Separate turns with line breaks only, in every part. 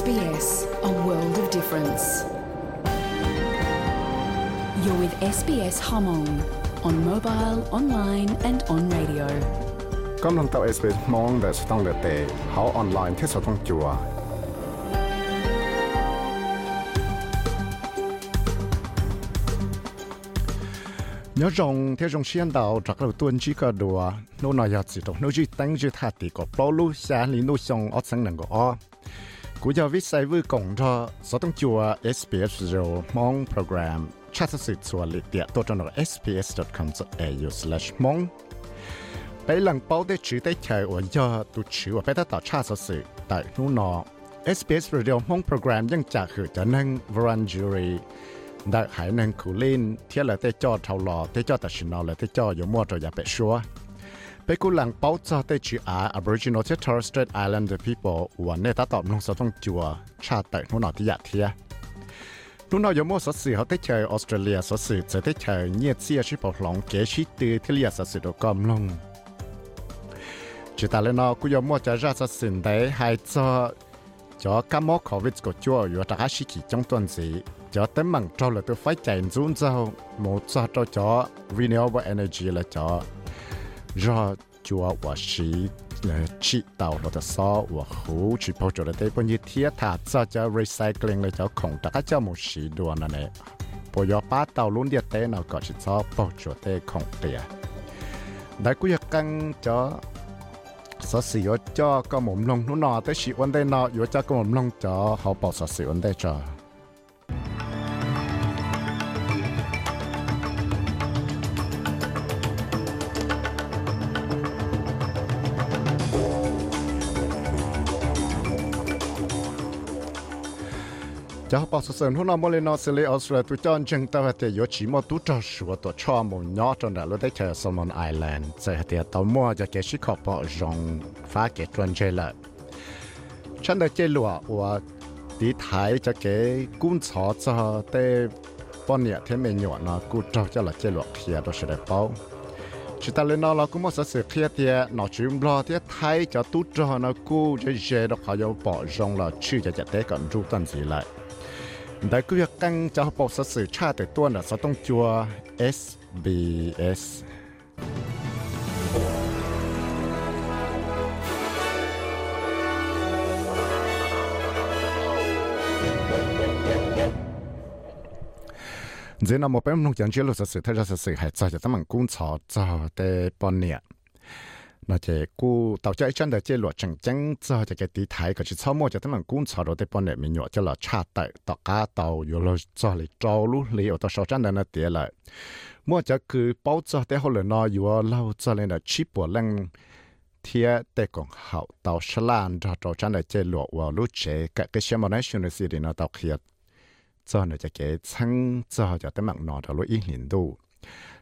SBS, a world of difference. You're with SBS Hmong on mobile, online and on radio.
กำลังตัว SBS มองแต่สต้องเดตเฮาออนไลน์ที่สต้องจัวยอจงเทจงเชียนดาวจากเราตัวนี้ก็ดัวโนนายาจิตโนจีตั้งจีทัดตีก็ปลุกแสนลีนุชงอัดสังหนึ่งก็อ๋อ กูยาวิสัยวิกงทอสต้องจัว SBS โยมองโปรแกรมชาติสืบส่วนลิเตียตัวจนอ sbs.com.au/mong ไปหลังเป้าได้ชื่อได้ใช้อวยอตุชื่อว่าไปตัดต่อชาติสืบแต่นู่นอ SBS Radio มองโปรแกรมยังจะคือจะนั่งวรันจูรีได้หายนั่งคูลินเทียละเตจอดเท่าหล่อเตจอดตัดชินอและเตจอดอยู่มั่วตัอย่าไปชัว là sao và hú chỉ bảo cho là đây bao nhiêu thiết thà cho cho recycling là cho không tất cho một sĩ đồ này nè bây giờ ba tàu luôn địa tế nào có chỉ cho bảo cho đây không tiền đại cũng căng cho sở sử dụng cho có một lông nó nọ tới sĩ vấn đề nọ yếu cho có một lông cho họ bảo sở sử vấn đề cho จะพอสเสริญหุ่นมอลนอสเลออสเตรเลียตุจอนจึงตาวเตยชิมอตุจอชัวตัวชอมยอจนได้รถได้แค่ซอมอนไอแลนด์จะเตียตัวมัวจะเกชิขอบปอจงฟ้าเกตวนเจละ 然就我我是呃去到了的说，我胡去跑着的地方一天，他这叫 recycling 了叫空的，他叫没事多呢呢。不要把道路的地那个是找跑着的空的呀。那个要跟着。สสิวจ้าก็หมุนลงนู่นนอแต่ชีวันได้นออยู่จ้าก็หมุนลงจ้าเขาบอกสสิวันได้จ้า cho bà sơ sơn hôm nay mới nói xử lý Australia tụi cho chân tao hết thì chỉ mà tụi cho sửa tổ cho một nhỏ trong đó lúc đấy chờ Solomon Island sẽ hết thì tao mua cho cái sĩ khóc bỏ rong phá cái tròn chơi lợ chân đó chơi lụa và tí thái cho cái cuốn sọ cho tê bọn nhà thế mình nhỏ nó cú trâu cho là chơi lụa kia đó sẽ đẹp bao chỉ ta lên nó là cũng mất sự kia thì nó chỉ lo thì thấy cho tu cho nó cú chơi chơi đó họ yêu bỏ rong là chưa cho chặt té còn rút tận gì lại ได้ก็ยังกังจะปกสื่อชาติตัวน่ะจะต้องจัว SBS เจนเอามาเป็นนุ่งจันเชื่อลูกสื่อเท่าจะสื่อหายใจจะต้องมันกุ้งชอจอแต่ปอนเนี่ย 那这古到这一阵的这落正经之后，这个地台可是草木就他们观察到的半年民谣，就了插到到家到有了这里走路里有到手站的那地了。莫就去包着的后来呢，有老这里的七波人。thiên tế còn hậu tàu slan ra tàu chân đại chế lụa và lũ chế cả cái xem mà nói chuyện gì thì nó tàu khiết cho nên cái cái sang cho cho tới mạng nọ tàu lũ hình đủ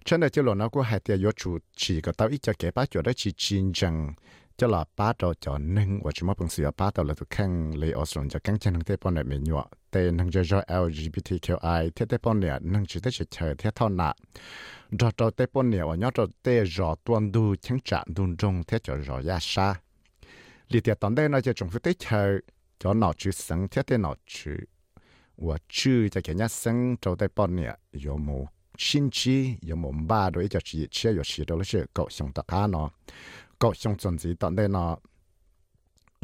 chân đại cho lò nó có hai tia yo chủ chỉ có tao ít cho kẻ bác cho đó chỉ chín rằng cho là ba trò cho nâng. Và chỉ mà bằng sự ba là tụ khăn lấy ở sòng cho căng chân nâng tế bọn này mình nhọ. Tế nâng cho cho LGBTQI thế tế bọn này nâng chỉ tế chỉ chờ thế thao nạ. Trò trò tế bọn này và nhọ trò tế rõ tuân đu chẳng chạm đun rong thế cho rõ ya sa. Lý tiệt tận đây nó cho chúng phải tế chờ. Cho nó chữ sẵn, thế tế nó chữ. Và chữ cho kẻ nhát sẵn trò tế bọn này yo mù xin chi yo mo ba do cho chi che yo chi do le che ko xiong ta ka no. Ko xiong chon ji ta de no.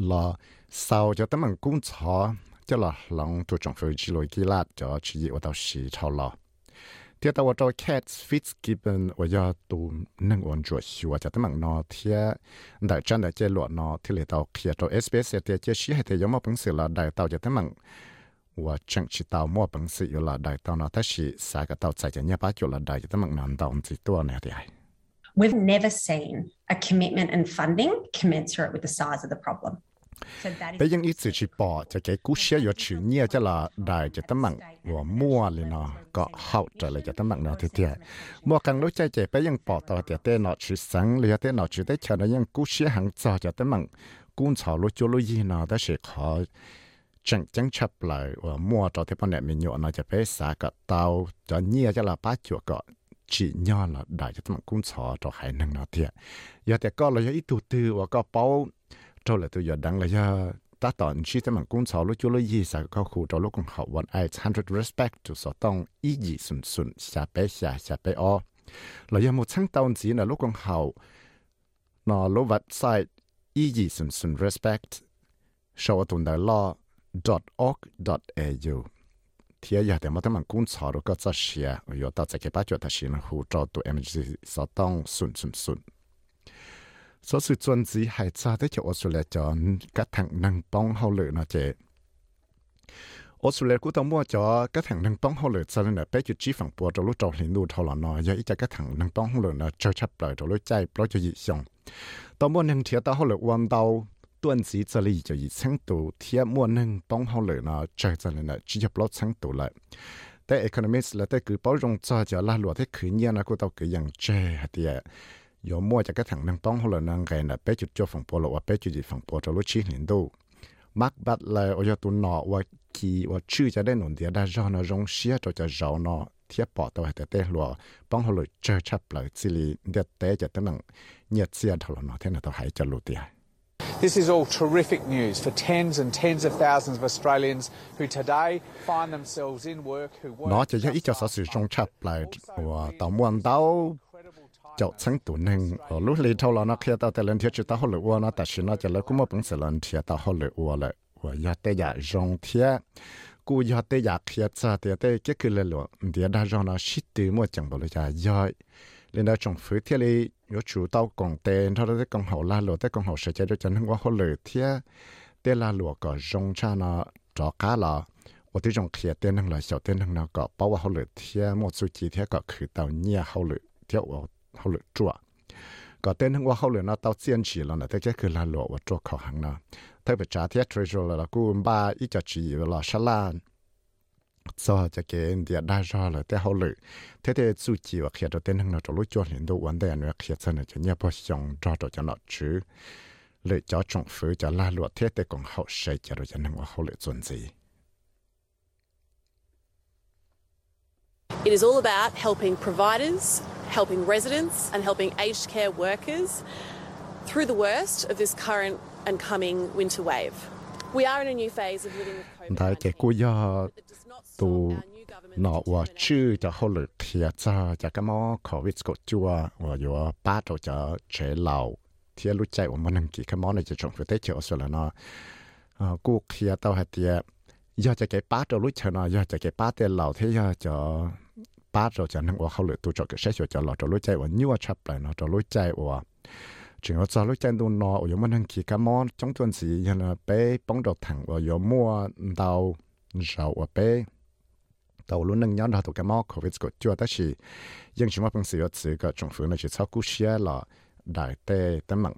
Lo sao cho tâm cũng cho cho là long tu trọng phu chỉ lối kỹ lạt cho chỉ dụ tao xì thao lò thế tao cho cat Fitzgibbon và do tu nâng ổn chuột xua cho tâm nó thế đại chân đại chế luận nó thế là tao kia tao SBS thế chế xí hay thế giống mà bằng sự là đại tao cho tâm ว่าจังชิตาวมั่วปังสิอยู่ละได้ตอนนั้นถ้าชิสากตาวใจจะเนี่ยป้าอยู่ละได้จะต้องมันตอนสิตัวเนี่ยที่
We've never seen a commitment and funding commensurate with the size of the problem. แต่ยังอีสิชิ
ปอจะแกกู้เชียอยู่ชื่อเนี่ยจะละได้จะตั้งมังว่ามั่วเลยเนาะก็เฮาจะเลยจะตั้งมังเนาะทีเดีย
มั่วกั
งรู้ใจเจไปยังปอต่อเตียเต้เนาะชื่อสังเลยเต้เนาะชื่อได้เชิญยังกู้เชียหังจอจะตั้งมังกู้ชาวรู้จูรู้ยีเนาะแต่เสียขอ chẳng chẳng chập lại và uh, mua cho thế bọn này mình nhộn nó cho phê xa cả tàu, cho nhia cho là ba chuột cả. Chỉ nho là đại cho tụi cũng sợ cho hải năng nó thiệt. Giờ thì có là giờ ít tụt tư và có bao cho là tôi giờ đang là giờ ta tận chỉ tụi cũng sợ lúc chú lúc gì xả có khu cho lúc cũng học one eight hundred respect cho sợ tông, ý gì sùn sùn xả bé xả xả bé o. Là giờ một tháng tàu chỉ là lúc cũng học, nó lúc vật sai, ý gì sùn sùn respect. Show tuần đại lo org.au ทียอยากแต่มาตั้งมันกุ้งสอรก็จะเชียอยู่ต่อจากเก็บปัจจุบันชินหูจอตัว MG สอต้องสุนสุนสุนสอสุดจวนสีหายซาได้เจ้าออสเตรเลียจอนกระถังนังป้องเฮาเลยนะเจออสเตรเลียกูต้องมั่วจอกระถังนังป้องเฮาเลยซะนั่นแหละไปจุดชี้ฝั่งปัวตัวลูกจอหินดูทอหลอนอยาอีจะกระถังนังป้องเฮาเลยนะเจ้าชับเลยตัวลูกใจเพราะจะยิ่งส่งต้องมั่วนังเทียตาเฮาเลยวันเตา tuần chỉ giờ lì cho ý sáng tù thiết mua nâng bóng hậu lửa nó trời giờ lì nó chỉ dập lót sáng tù lại tại economist là tại cứ bảo rong cho cho la lụa thế khử nhiên là cô tao cứ rằng chê hạt tiệt yo mua cho cái thằng nâng bóng hậu lửa nâng gầy là bé chút cho phòng bộ lộ và bé chút gì phòng bộ cho lối chi liền đâu Mark Butler ở cho tụi nó và kỳ và chữ cho đến nổn tiệt đã do nó rong xía cho cho giàu nó thiết bỏ tàu hạt tê lúa bóng hồ lụi chơi chắp lại xử lý để té cho tới nặng nhiệt xe thầu nó, thế là tàu hãy cho lụt tiệt
nó chỉ cho ít cho sở sử dụng chấp lại và tổng quan đau cho chứng tụ nâng ở lúc lý thâu là nó khi ta tại lần thiết chứ ta hồ lửa uo nó tại dạ dạ nó chỉ là cũng một bằng sự
lần thiết ta hồ lửa uo lại và giờ tây giả rong thiết cú giờ tây giả kia cha tây tây cái cứ lửa lửa địa đã rong nó shit từ một chẳng bảo là giờ lên đó trong phía thiết 有主到广电，他都在讲好啦，罗在讲好时间就真的我好累天，电啦罗个中差呢找家了，我这种开电能了小电能那个，把我好累天，我做几天个去到你好累天我好累住啊，个电能我好累那到坚持了呢，大家去啦罗我做考行了，特别昨天追着了了，古巴一家只有了沙兰。cho cho cái địa đa ra là thế hậu lự thế thế su chỉ và khi cho tên hàng nó cho lối cho hiện đồ vấn đề nữa khi cho nó cho nhà bao xong cho cho cho nó chứ lự cho trọng phứ cho la lụa thế thế còn hậu sẽ cho cho nó hậu lự chuẩn gì
It is all about helping providers, helping residents and helping aged care workers through the worst of this current and coming winter wave. We are in a new phase of living with ถ้าเกกู
ยอ
ตูหนอว่าชื่อจะเขาหลือเทีย
จ้าจากกมอขอวิสกจัวว่าอยู่ป้าตัวจะเฉยเหล่าเทียรู้ใจว่ามันนังกี่ขมอในจะชงฟิเตเชอส่วนละเนอกูเทียเตาหัดเตียยอจะเก็บป้าตัวรู้เชนอยอจะเก็บป้าเตียเหล่าเทียจะป้าตัวจะนั่งว่าเขาหลือตัวจะดเกิดเสียจะหล่อจะรู้ใจว่านิววชับเลยเนาะตัรู้ใจว่า chỉ có cho lúc chân đun nọ ở giống mình khi cái món trong tuần gì là bé bóng đầu thẳng ở giống mua đầu rau ở bé tàu luôn nâng nhóm ra tụ cái món covid của chưa tới gì nhưng chúng ta phân xử ở sự cái trong phương này chỉ sau cú xe là đại tê tấm mạng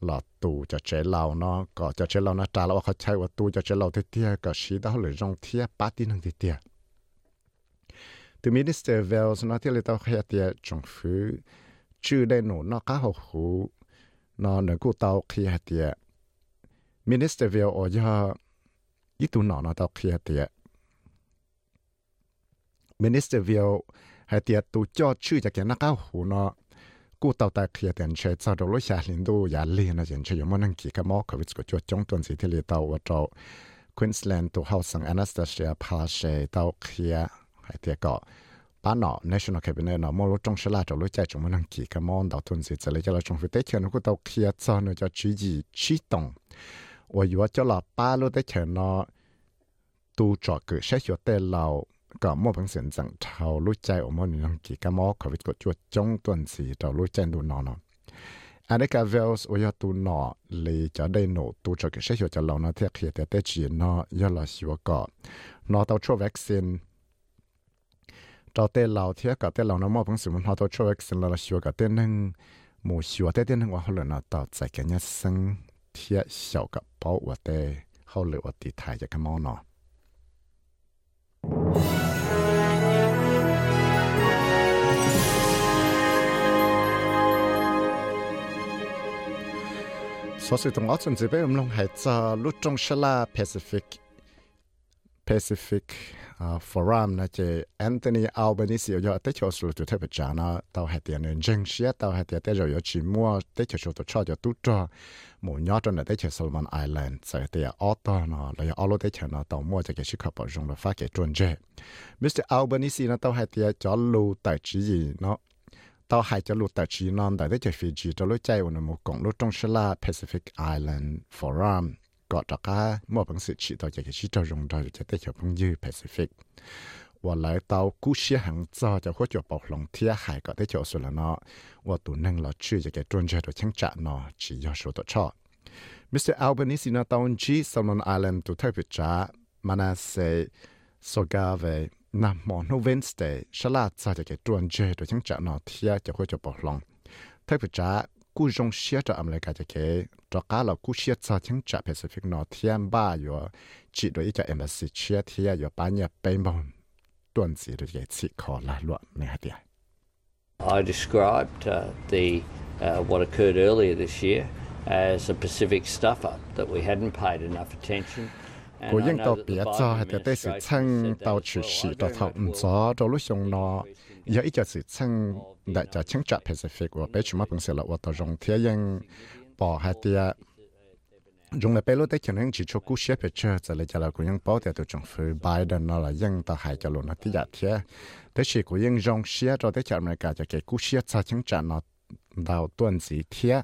là tù cho trẻ lao nó, có cho trẻ lao nó trả lao khó chạy và tù cho trẻ lao thế tia có xí đó là rong thia bát tin hàng thế tia từ minister Wales nó thì là tao khai tia trong phương chưa đây nổ nó cá học hữu นอนกูเตาขี้เตียมินิสเตอร์เวียโอยายี่ตุนอนเตาขี้เตียมินิสเตอร์เวียให้เตียตูจอดชื่อจากแกนักเอาหูนอกูเตาตาขี้เตียนเชยซาดลุชาลินดูยาลีนะเจนเชยมันังกี่กะมอกวิสก็จวดจงตนสิที่เลเตาว่าเจ้าควีนส์แลนด์ตัวเฮาสังอนาสตาเชียพาเชเตาขี้ให้เตียก็ คลียร์ซอนจะชี้จีชี้ตรง我以为叫老八路的钱呢，都做个些学的老个莫本身正头路在我们能几个莫可谓个做中段时就路在路喏呢。อันนี้ก็เวลส์ว่าตัวหนอเลยจะได้หนูตัวจะก็ใช้หัวจะเราเนาะที่เขียนแต่แต่จีนเนาะยาละสิวก็นอตัวช่วยวัคซีน cho tê lão thiệt cả tê lão nó mua bằng sự muốn họ tôi cho xin là xua cả tên nâng mù xua tê tên nâng và họ lần nào tạo tại cái nhà sinh thiệt xạo cả bảo và tê họ lựa và tì thải cho cái món nó số sự tổng áo chuẩn bị ông long hải cho lúc trong Shala Pacific Pacific uh, Forum na che Anthony Albanese yo te cho su tu te pe chana tao ha ti nen jeng xia tao ha ti te yo yo chi mo te cho cho to cho yo tu cho mo nya to na te che Solomon Island sa te ya auto na la ya alo te che na tao mo che ke shi kha pa jong la fa ke tron je Mr Albanese na tao ha ti cho lu tai chi yi no tao hai cho lu ta chi non da te che Fiji to lu chai wo na mo kong lu tong shla Pacific Island Forum กอะกาเม่อบังสิชิตอยากจะชิตอรงดอยจะได้เขียวพงยือแปซิฟิกว่าหลายเตากู้เชี่ยหังจอจะหัวจปอกหลงเทียหายก็ได้เขียวสุดละเนาะว่าตัวนั่งเราชื่อจะแก่จวนเจอตัวช่างจะเนาะจียอชัวตัวชอมิสเตอร์อัลเบนิซินาตอนจีสมอนไอแลนด์ตัวเทพิจามานาเซโซกาเวนัมมอนโนเวนสเตชลาดจะแก่จวนเจอตัวช่างจะเนาะเทียจะหัวจปอกหลงเทพิจา กูจงเชียจะอเมริกาจะเคจอกาเรากูเชียจะทิ้งจากแปซิฟิกนอเทียมบ้าอยู่จีโดยจะเอ็มเอสซีเชียเทียอยู่ป้านเนี่ยเป็นบอมต้นสีโดยสิขอลาลวดในฮะเดีย
I described uh, the uh, what occurred earlier this year as a Pacific stuff up that we hadn't paid enough attention. 古英到别早，还得得是趁到去时到头唔早，
到路上咯，
有一
就是趁大家清查 Pacific 我俾全部平时落我到用天英
，bỏ hạt địa
dùng là pelo tết cho nên chỉ cho cú xe phải chơi giờ là giờ là của những bảo địa tổ trưởng phu Biden nó là dân ta hại cho luôn nó tiệt thế thế chỉ của những dòng xe cho tết cho America cho cái cú xe xa chứng trả nó đào tuần gì thế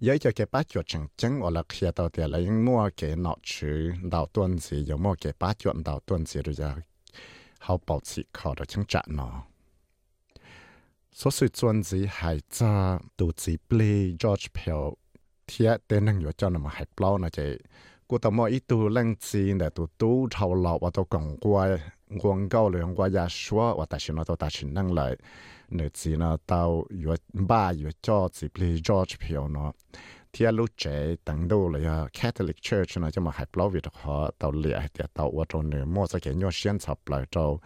有有嘅八腳正正我啦，其實到底嚟應摸嘅落處到端子，有摸嘅八腳到端子就就好保持靠到清窄咯。所以端子係揸到子 play George Pell 貼啲能有將那麼係 blow 那隻，我到摸一度冷子那度都頭落我都講過，我講兩個也說，我但是我都但是能嚟。nửa chỉ nó vừa ba vừa cho chỉ bị George phiếu nó thì lúc trẻ tăng đô là Catholic Church nó cho mà hẹp lâu việc họ tao lìa thì tao ở trong nửa mua cái nhau xuyên sập lại cho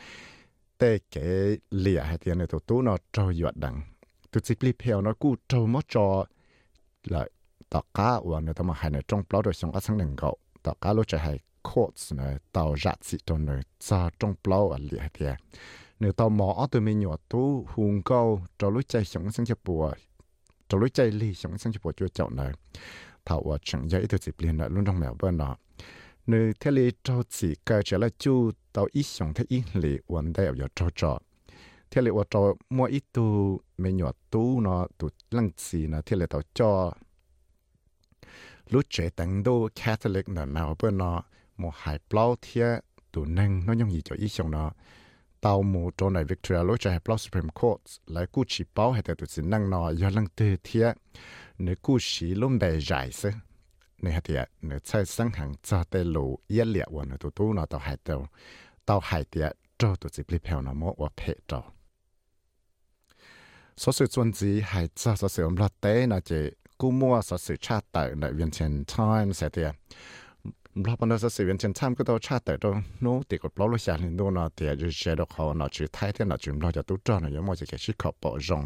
tê cái lìa thì nửa tụi tú nó trâu vừa đằng chỉ bị phiếu nó cú trâu mất cho. Là tao cá và nửa mà hai nửa trong lâu rồi xong ở sang đằng cậu tao cá lúc trẻ hay courts nửa tao rát gì trong nửa cho trong lâu ở thì าะเจ้าหยดดังตัวจีพลีเพียวเนาะกูเจ้ามั่วจอเลย ตอกาว่าเนี่ยต้องมาให้ในจงปลอดส่งอัสังหนึ่งก็ตอการู้จะให้โคตรเนี่ยต่อรัดสิตัวเนี่ยจะจงปลอดอะไรเดียเนี่ยต่อหมออัตัวมีหนวดตู้หุงก็จะรู้ใจสงสังจะปวดจะรู้ใจลีสงสังจะปวดจู่เจ้าเนี่ยถ้าว่าฉันยังอีตัวสิเปลี่ยนเนี่ยรุ่นตรงแมวเบิ้ลเนาะเนี่ยเทเลเจ้าสิเกิดจะละจู่ต่ออีสงเทอีหลีวันได้เอาอยู่จ่อจ่อเทเลว่าจ่อมัวอีตัวมีหนวดตู้เนาะตัวลังสีนะเทเลต่อจ่อ lúc trẻ tận đô Catholic nè nào bên nó một hai bao thia tụ nâng nó nhung gì cho ý xong nó tàu mù trốn này Victoria lối cho hệ lo Supreme Court. Lại cú chỉ báo hệ tụi xin năng nọ, do lăng tư thiệt nếu cú chỉ lông bè dài sơ nếu hệ thiệt nếu chạy sang hàng cho tê lù yên liệt và nếu tụi tụi nó tàu hải tàu tàu hải thiệt cho tụi chỉ bị phèo nó mò và phê trâu số sự chuẩn gì hải cho số sự ông lo tế là chỉ cú mua số sự tra tại đại viên tiền Times hệ thiệt เราพนัสสิเวีนเชนท่ามก็ต้องชาติต่ต้องโน้ติกดปล้อลูกชายหนึ่งตันาเตียจะเชดอกเขาหนอชื่อไทยเท่หนอชื่อเราจะตุ้ดจอนอย่างมอจะแก่ชื่อขอบปอจง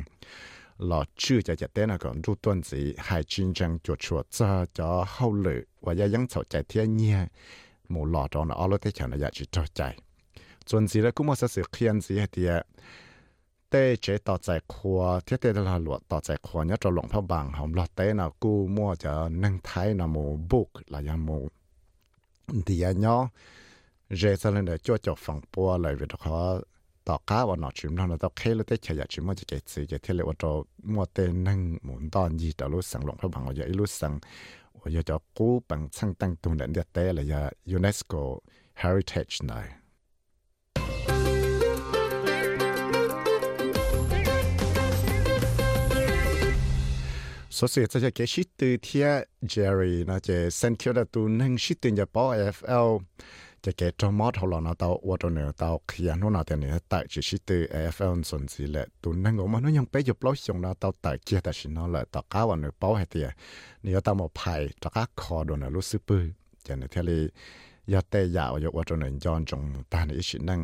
หลอชื่อจะจะเต้นก่อนรูต้นสีหายชินจังจวดชัวจะจะเข้าเลยว่ายังเสนใจเทียเนี่ยหมูหลอดอนเอารถเที่ยวนะอยากจิตใจจนสีแล้วก็มอสสิเคลียนสีเตียเต้เจต่อใจครัวเทียเตตลาหลวดต่อใจครัวเนี่ยจะหลงพระบางหอมหลอดเต้นะกูมั่วจะนั่งไท้ายนะหมูบุกลายหมู thì anh nhó giờ cho lên để cho cho phòng bùa lại vì đó tỏ cá và nó chìm nó tao khé lúc tới chạy chìm mua chỉ cái gì cái thiết lệ mua tên nâng muốn đón gì đó lúc sáng lòng phải bằng ở lúc sáng ở cho cú bằng sang tăng tuần đến địa tế là UNESCO Heritage này สเสียจะเกชิตือเทียเจอรีนะเจเซนเทียดตูนังชิตือจะปอเอฟเอลจะเกจอมอดหลอนาตาวัตเนอเตาเขยันโนนาเตเนตัดจิชิตือเอฟเอลสนสีแหละตูนึงอมันยังไปหยบเล่าชงนาเตาตัเกียแต่ชินอแหละตากาวันเนอปอเฮเตียนี่ยตามอภัยตากคอโดนรู้สึกปื้อจะเนเทเลยาเตยาวยกวัตเนอจอนจงตาในอิชินั่ง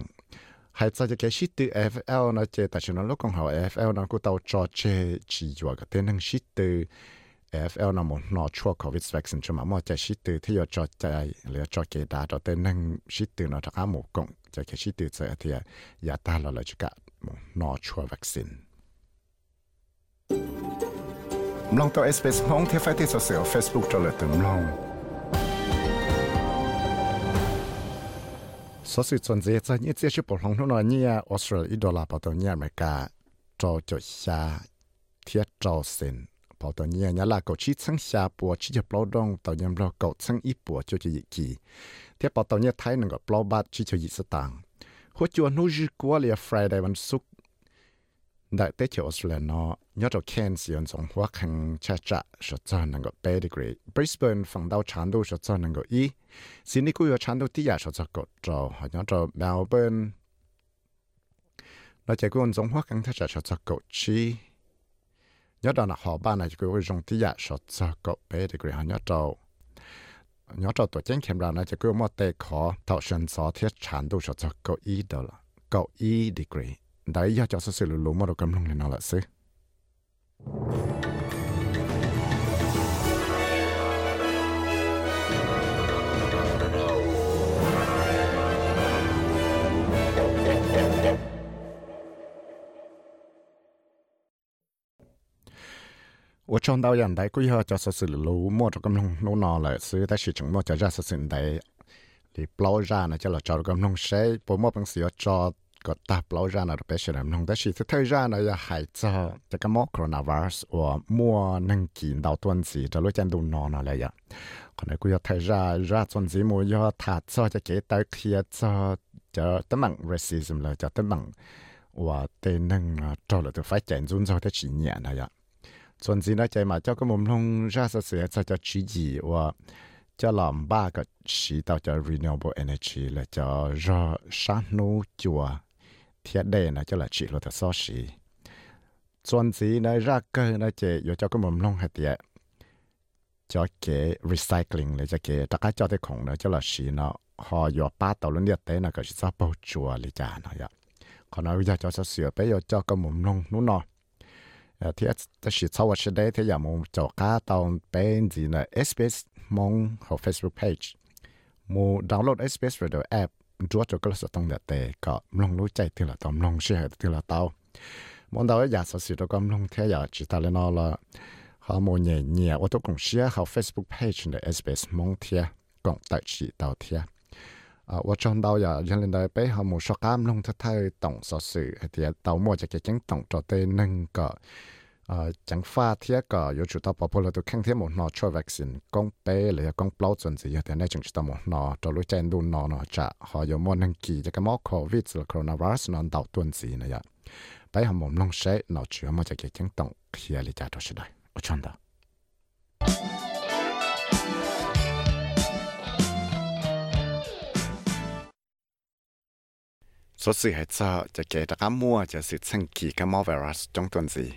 hay sao cái shit từ FL nó chơi tại nó lúc còn học FL nó cũng tàu cho chơi chỉ dọa cái tên năng shit từ FL nó một nó chua covid vaccine cho mà mọi cái shit từ thì cho chơi lấy cho cái đá cho tên năng shit từ nó thắc một cộng chơi cái shit từ sẽ thì giá ta là lại cho cả một nó chua vaccine. Mong tàu SBS hóng theo phải thì sở Facebook cho lời tấm Long. ยเติมลองสสิส่วนเจะนี่เจ้าชิปของทุนเนี่ยออสเตรเลียดอลลาร์ปตัวเนี่ยอเมริกาจอจชาเทียจอเซน bảo tao nhẹ nhá là cậu chỉ sang xa bùa chỉ cho bao đông tao nhầm lo cậu sang ít bùa cho cho kỳ thế bảo tao nhẹ thấy nó gặp bao bát chỉ cho gì sự tàng hỗ trợ nô dư quá là Fridayวันศุกร์ đại tế chỉ Australia nó nhớ cho Cairns yon song hoa khăn cha cha sợ cho năng gọi pedigree. Brisbane phần đầu chán đô sợ cho năng gọi y Sydney cũng có chán đô tía sợ cho cột trò họ nhớ cho Melbourne. Nó chỉ cũng song hoa khăn cha cha sợ cho cột chi nhớ đó là họ ba này cũng có dùng tía sợ cho cột pedigree họ nhớ cho nhớ cho tổ chức kiểm ra nó chỉ cũng một tệ khó thảo sinh sở thiết chán đô sợ cho cột y đó là cột y degree đấy giờ cho sự lulu mà đồ cầm lông này nó là sự 我撞到人哋佢下就系老摸咗咁弄弄拿嚟，所以但是仲摸就系实在你包ra呢就系做咁弄些，不摸平时要做 ก็ตับเราจานะเป็นเช่นนั้นแต่สิ่งที่เธอจานะจะหายใจจะก็มอโครนาไวรัสว่ามัวนั่งกินดาวต้นสีจะรู้จันดูนอนอะไรอย่างคนไหนกูจะเธอจาราต้นสีมัวยอถาดซอจะเกิดตาเทียซอจะตั้งมั่งเรสซิสมเลยจะตั้งมั่งว่าเต้นนั่งจอดหรือจะไฟแจนจุนซอที่ฉีเนี่ยนะอย่างส่วนสีน่าใจมาเจ้าก็มุมลงราสเสียจะจะชี้จีว่าจะหลอมบ้าก็ชี้ต่อจะ renewable energy และจะรอชาโนจัว thiên đề nó cho là chị lo thật so xì chuẩn gì nó ra cơ nó chế yo cho cái mầm long hạt tiệt cho cái recycling là cho cái tất cả cho cái khổng nó cho là xì nó họ yo ba tàu lên nhiệt tế nó cái sao bao chùa lý cha nó vậy còn bây giờ cho sao sửa bây giờ cho cái mầm long nó nọ, thì ta chỉ sau cái đấy thì giờ muốn cho cá tàu bên gì là SBS mong họ Facebook page muốn download SBS Radio app chúa cho cái sự tông đẹp tệ có lòng lối chạy thì là tao lòng xe thì là tao món đó giờ sau sự đó có lòng theo giờ chỉ ta lên nó là họ mua nhẹ nhẹ, ô tô cùng Facebook page để SBS mong theo cộng tại chỉ tao à ô trong đó giờ dân lên đây bé, họ mua số cam lòng thay thay tổng sau sự thì tao mua cho cái chứng tổng cho tên nâng cỡ 呃，整花贴个有主到包括了都看天冇拿出 vaccine，讲俾你讲标准字，有啲呢仲知道冇拿，到路正都拿拿着，还有冇能记这个冇 covid 了 coronavirus 拿到段字呢呀，俾下冇弄些，拿住冇就嘅惊动，佢系你家到时代，我唱到。所以系就就记得啱摸就是趁机个冇 virus 中段字。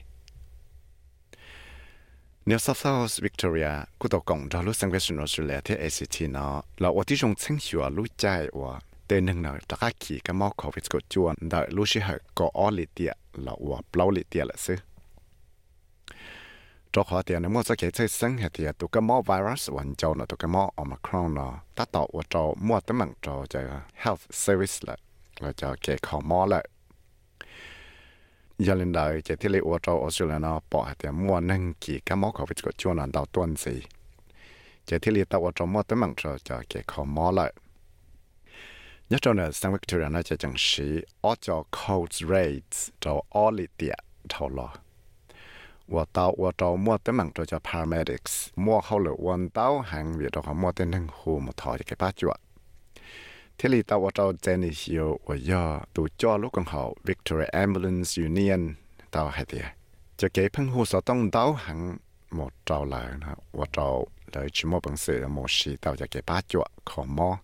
New South Wales Victoria ku to kong ra lu sang Western Australia the ACT na la wa ti jong cheng hua lu chai wa te nang na ta ka ki ka mo covid ko chuan da lu shi ha ko all li tiệt, là wa plau li tiệt là se Trong khó tiền nếu mua sẽ kể chơi sinh hệ tiệt tụ cái mỏ virus vẫn cho nó tụ cái mỏ omicron nó ta tạo và cho mua tấm bằng cho cho health service là là cho kể khó mỏ lại giờ lên đời chỉ thiết lệ ô châu, Australia nó bỏ thì mua nâng chỉ các món khẩu vị của chua nó đào tuần gì. Chỉ thiết lệ tàu ô châu mua tới mảng cho cho cái khẩu mỏ lại nhất trong là sang Victoria nó chỉ chẳng sĩ ô châu Coles Raids cho ô lì tiệt thầu lò. Và tàu và tàu mua tới mảng cho cho paramedics, mua hậu lửa quân tàu hàng việt đó họ mua tới nâng hồ một thỏi cái bát chuột thế thì tao tao trên hiểu và do tụ cho lúc còn hậu Victoria Ambulance Union tao hay thì cho cái phân hồ sở tông đáo hẳn một trâu lại nó và trâu lời chỉ một bằng sự một sự tao cho khó mò.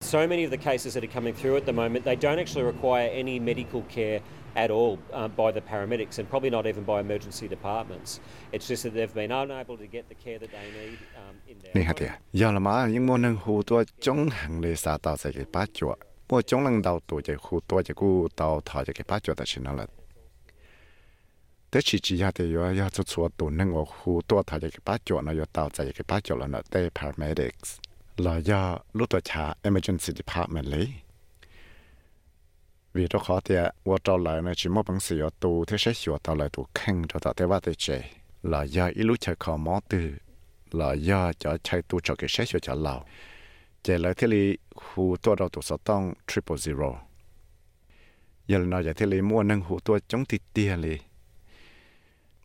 So many of the cases that are coming through at the moment, they don't actually require any medical care at all um, by the paramedics and probably not even by emergency departments. It's just that they've been unable to get the care that they need um, in their. Nè hạt ya,
giờ là mà những môn năng hồ tua chống hàng lệ sa tạo sẽ cái bát chuột, mua chống năng đầu tuổi chạy hồ tua chạy cú tàu thọ chạy cái bát chuột ta chỉ nói là tế chi chỉ hạt thì yo yo chút số tụ năng ở hồ tua thọ chạy cái bát chuột nó yo tàu chạy cái bát chuột là nó tế paramedics. Là do lúc tôi trả emergency department lấy vì đó khó thì à, qua trở lại này chỉ một bằng sự tù thế sẽ hiểu tao lại tù khen cho ba thế chế là do ít lúc chơi khó mó từ, là do cho chơi tù cho cái sẽ hiểu cho lão chế lại thế li hù tua đầu tù sáu tông, triple zero. Giờ là nói thế li mua nâng hù tua chống thịt tiền li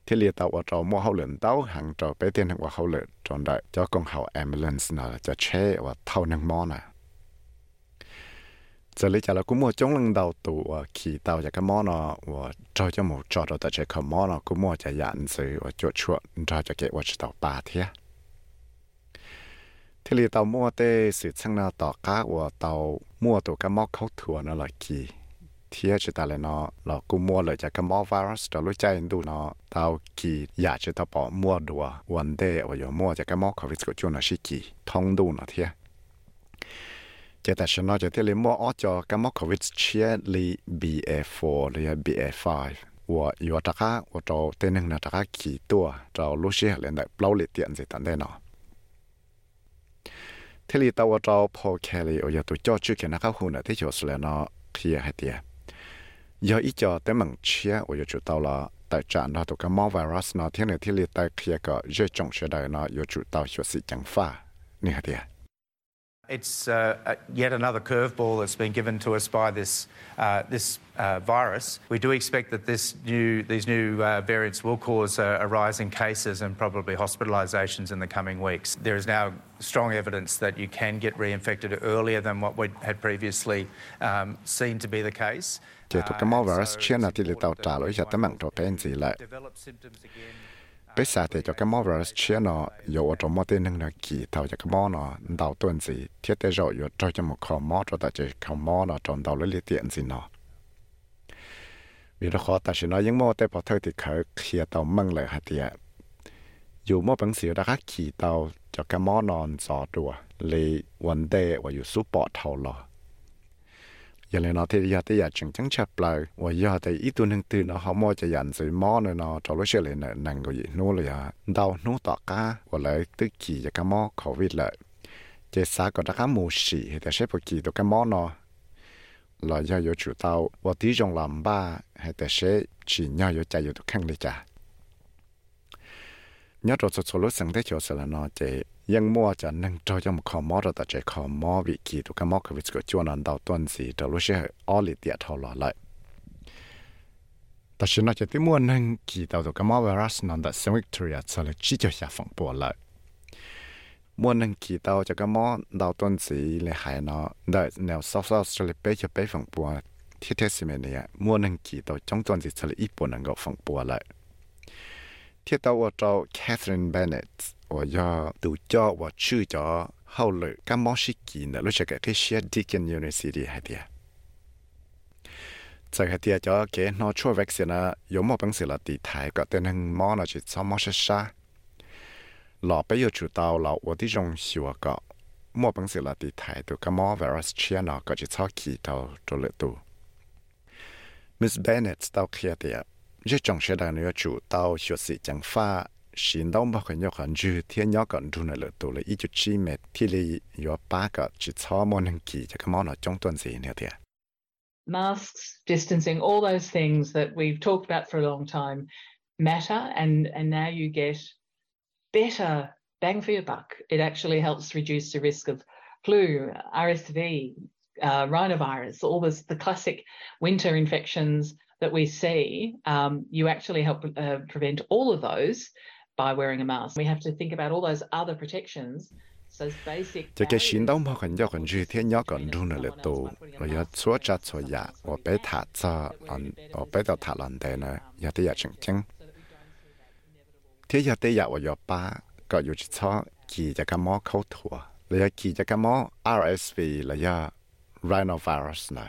thế li tàu ở trò mua hậu lợn tàu hàng trò bé tiền hàng qua hậu lợn tròn đại cho công hậu ambulance nào cho chế và thâu nâng mó nào giờ lấy chả là cũng mua chống lưng đầu tụ khi tàu giờ cái món nó cho cho một trò đó tại chỉ cái món nó cũng mua chả dặn sự chuột chuột cho cho cái vật tàu ba thế thì lì tàu mua tê sự chăng nào tàu cá tàu mua tụ cái món khâu thừa nó là kỳ thì chỉ ta là nó là cũng mua lại cho cái món virus đó lúc chạy đủ nó tàu kỳ giả chỉ tao mua đùa vấn đề ở mua cho cái món covid của chúng nó sĩ kỳ thông đủ nó thiệt จะแต่ฉันนอจะเทเลมัวออจอกัมมอควิชเชียลี BA4 หรือ BA5 ว่าอยู่ตะก้าว่าเราเต้นหนึ่งนะตะก้าขี่ตัวเราลูเชียเลยได้เปล่าเลยเตียนสิตันได้เนาะที่ลีตัวเราพอแคลีโอยาตัวจอชื่อเขียนนะครับคุณที่จดสแล้วเนาะเคลียให้เตียยออีจอแต่มังเชียโอยาจุดตัวละแต่จานเราตัวก็มอไวรัสเนาะที่หนึ่งที่ลีแต่เคลียก็เยอะจงเชื่อได้เนาะโยจุดตัวชวสิจังฟ้านี่ฮะเตีย
It's uh, yet another curveball that's been given to us by this, uh, this uh, virus. We do expect that this new, these new uh, variants will cause a, a, rise in cases and probably hospitalisations in the coming weeks. There is now strong evidence that you can get reinfected earlier than what we had previously um, seen to be the case. ไปสาเตจากมอรัสเชียนอยอจอ
มอเตนึงนะกี่เท่าจากมอนอดาวตัวสิเทียเตจอยู่จอยจมขอมอจอตาเจคอมอนอจอมดาวเลเตียนสินอวิรขอตัดสินอยังมอแต่พอเธอติดเขาเคลียเตามั่งเลยฮะเตียอยู่มอปังเสียดักขี่เตาจากมอนอนสอตัวเลยวันเดว่าอยู่ซุปปอเท่าหรอะที่ยาที่อยากจังจังชับเลยว่ายาแต่อีตัวหนึ่งตื่นเนาะเขามอจะยันสิมอเนาะจะรู้เชื่อเลยเนาะนั่งก็ยิ่นู้เลยอะดาวนู้ต่อก้าว่าเลยตึกขี่จะก็มอโควิดเลยเจสาก็ตะก้ามูสีแต่ใช้พวกขี่ตัวก็มอเนาะเราอยากอยู่จุดเตาว่าที่จงลำบ้าให้แต่ใช้ฉีเนาอยู่ใจอยู่ทุกครั้งเลยจ้ะ nhớ rồi số số lúc sinh thế chỗ sẽ là nó chỉ ยั ยังมัวจะนั่งจอยมขอมอเราแต่ใจขอมอวิกีตุกมอควิสก็จวนันดาวต้นสีแต่รู้ใช่ออลิเตียทอลเลยแต่ฉันน่าจะที่มัวนั่งกีดาวตุกมอไวรัสนันแต่เซวิกตอรียจะเลยชี้จะอยาฝังปัวเลยมัวนั่งกีดาวจะกมอดาวต้นสีเลยหายเนาะแต่แนวซอฟต์จะเลยไปจะไปฝังปัวที่เทสเมเนียมัวนั่งกีดาวจงต้นสีจะเลยอีปุ่นนั่งก็ฝังปัวเลยที่ตัวว่าเจ้าแคทเธอรีนเบนเนต 我要读教我去咗后来咁么时见啊，你就嘅佢 share Deakin University 系啲啊，就系啲咗嘅攞出 vaccine 啊，有冇本事啦？地台个但系么呢就怎么是啥？老俾要知道了，我啲种小个冇本事啦，地台都咁么 virus 切呢个就操起到做了都。Miss Bennett 到佢啲啊，一种学到你要知道学习讲法。
masks, distancing, all those things that we've talked about for a long time matter, and and now you get better bang for your buck. It actually helps reduce the risk of flu, RSV, uh, rhinovirus, all this the classic winter infections that we see. Um, you actually help uh, prevent all of those จะเกชินต้องพอกันยอกันจีเทียนยอกันรุ่นเลตัวเราอยากชัวจัดชัวยาว่าไปถาจ้าหลันว่าไปต่อถาหลันแต่นะอยากที่อยากจริงจริงเทียอยากที่อยาก
ว่าอยากป้าก็อยู่ที่ชอกี่จะกมอเข้าถั่วเราอยากกี่จะกมอ RSV เราอยาก rhinovirus นะ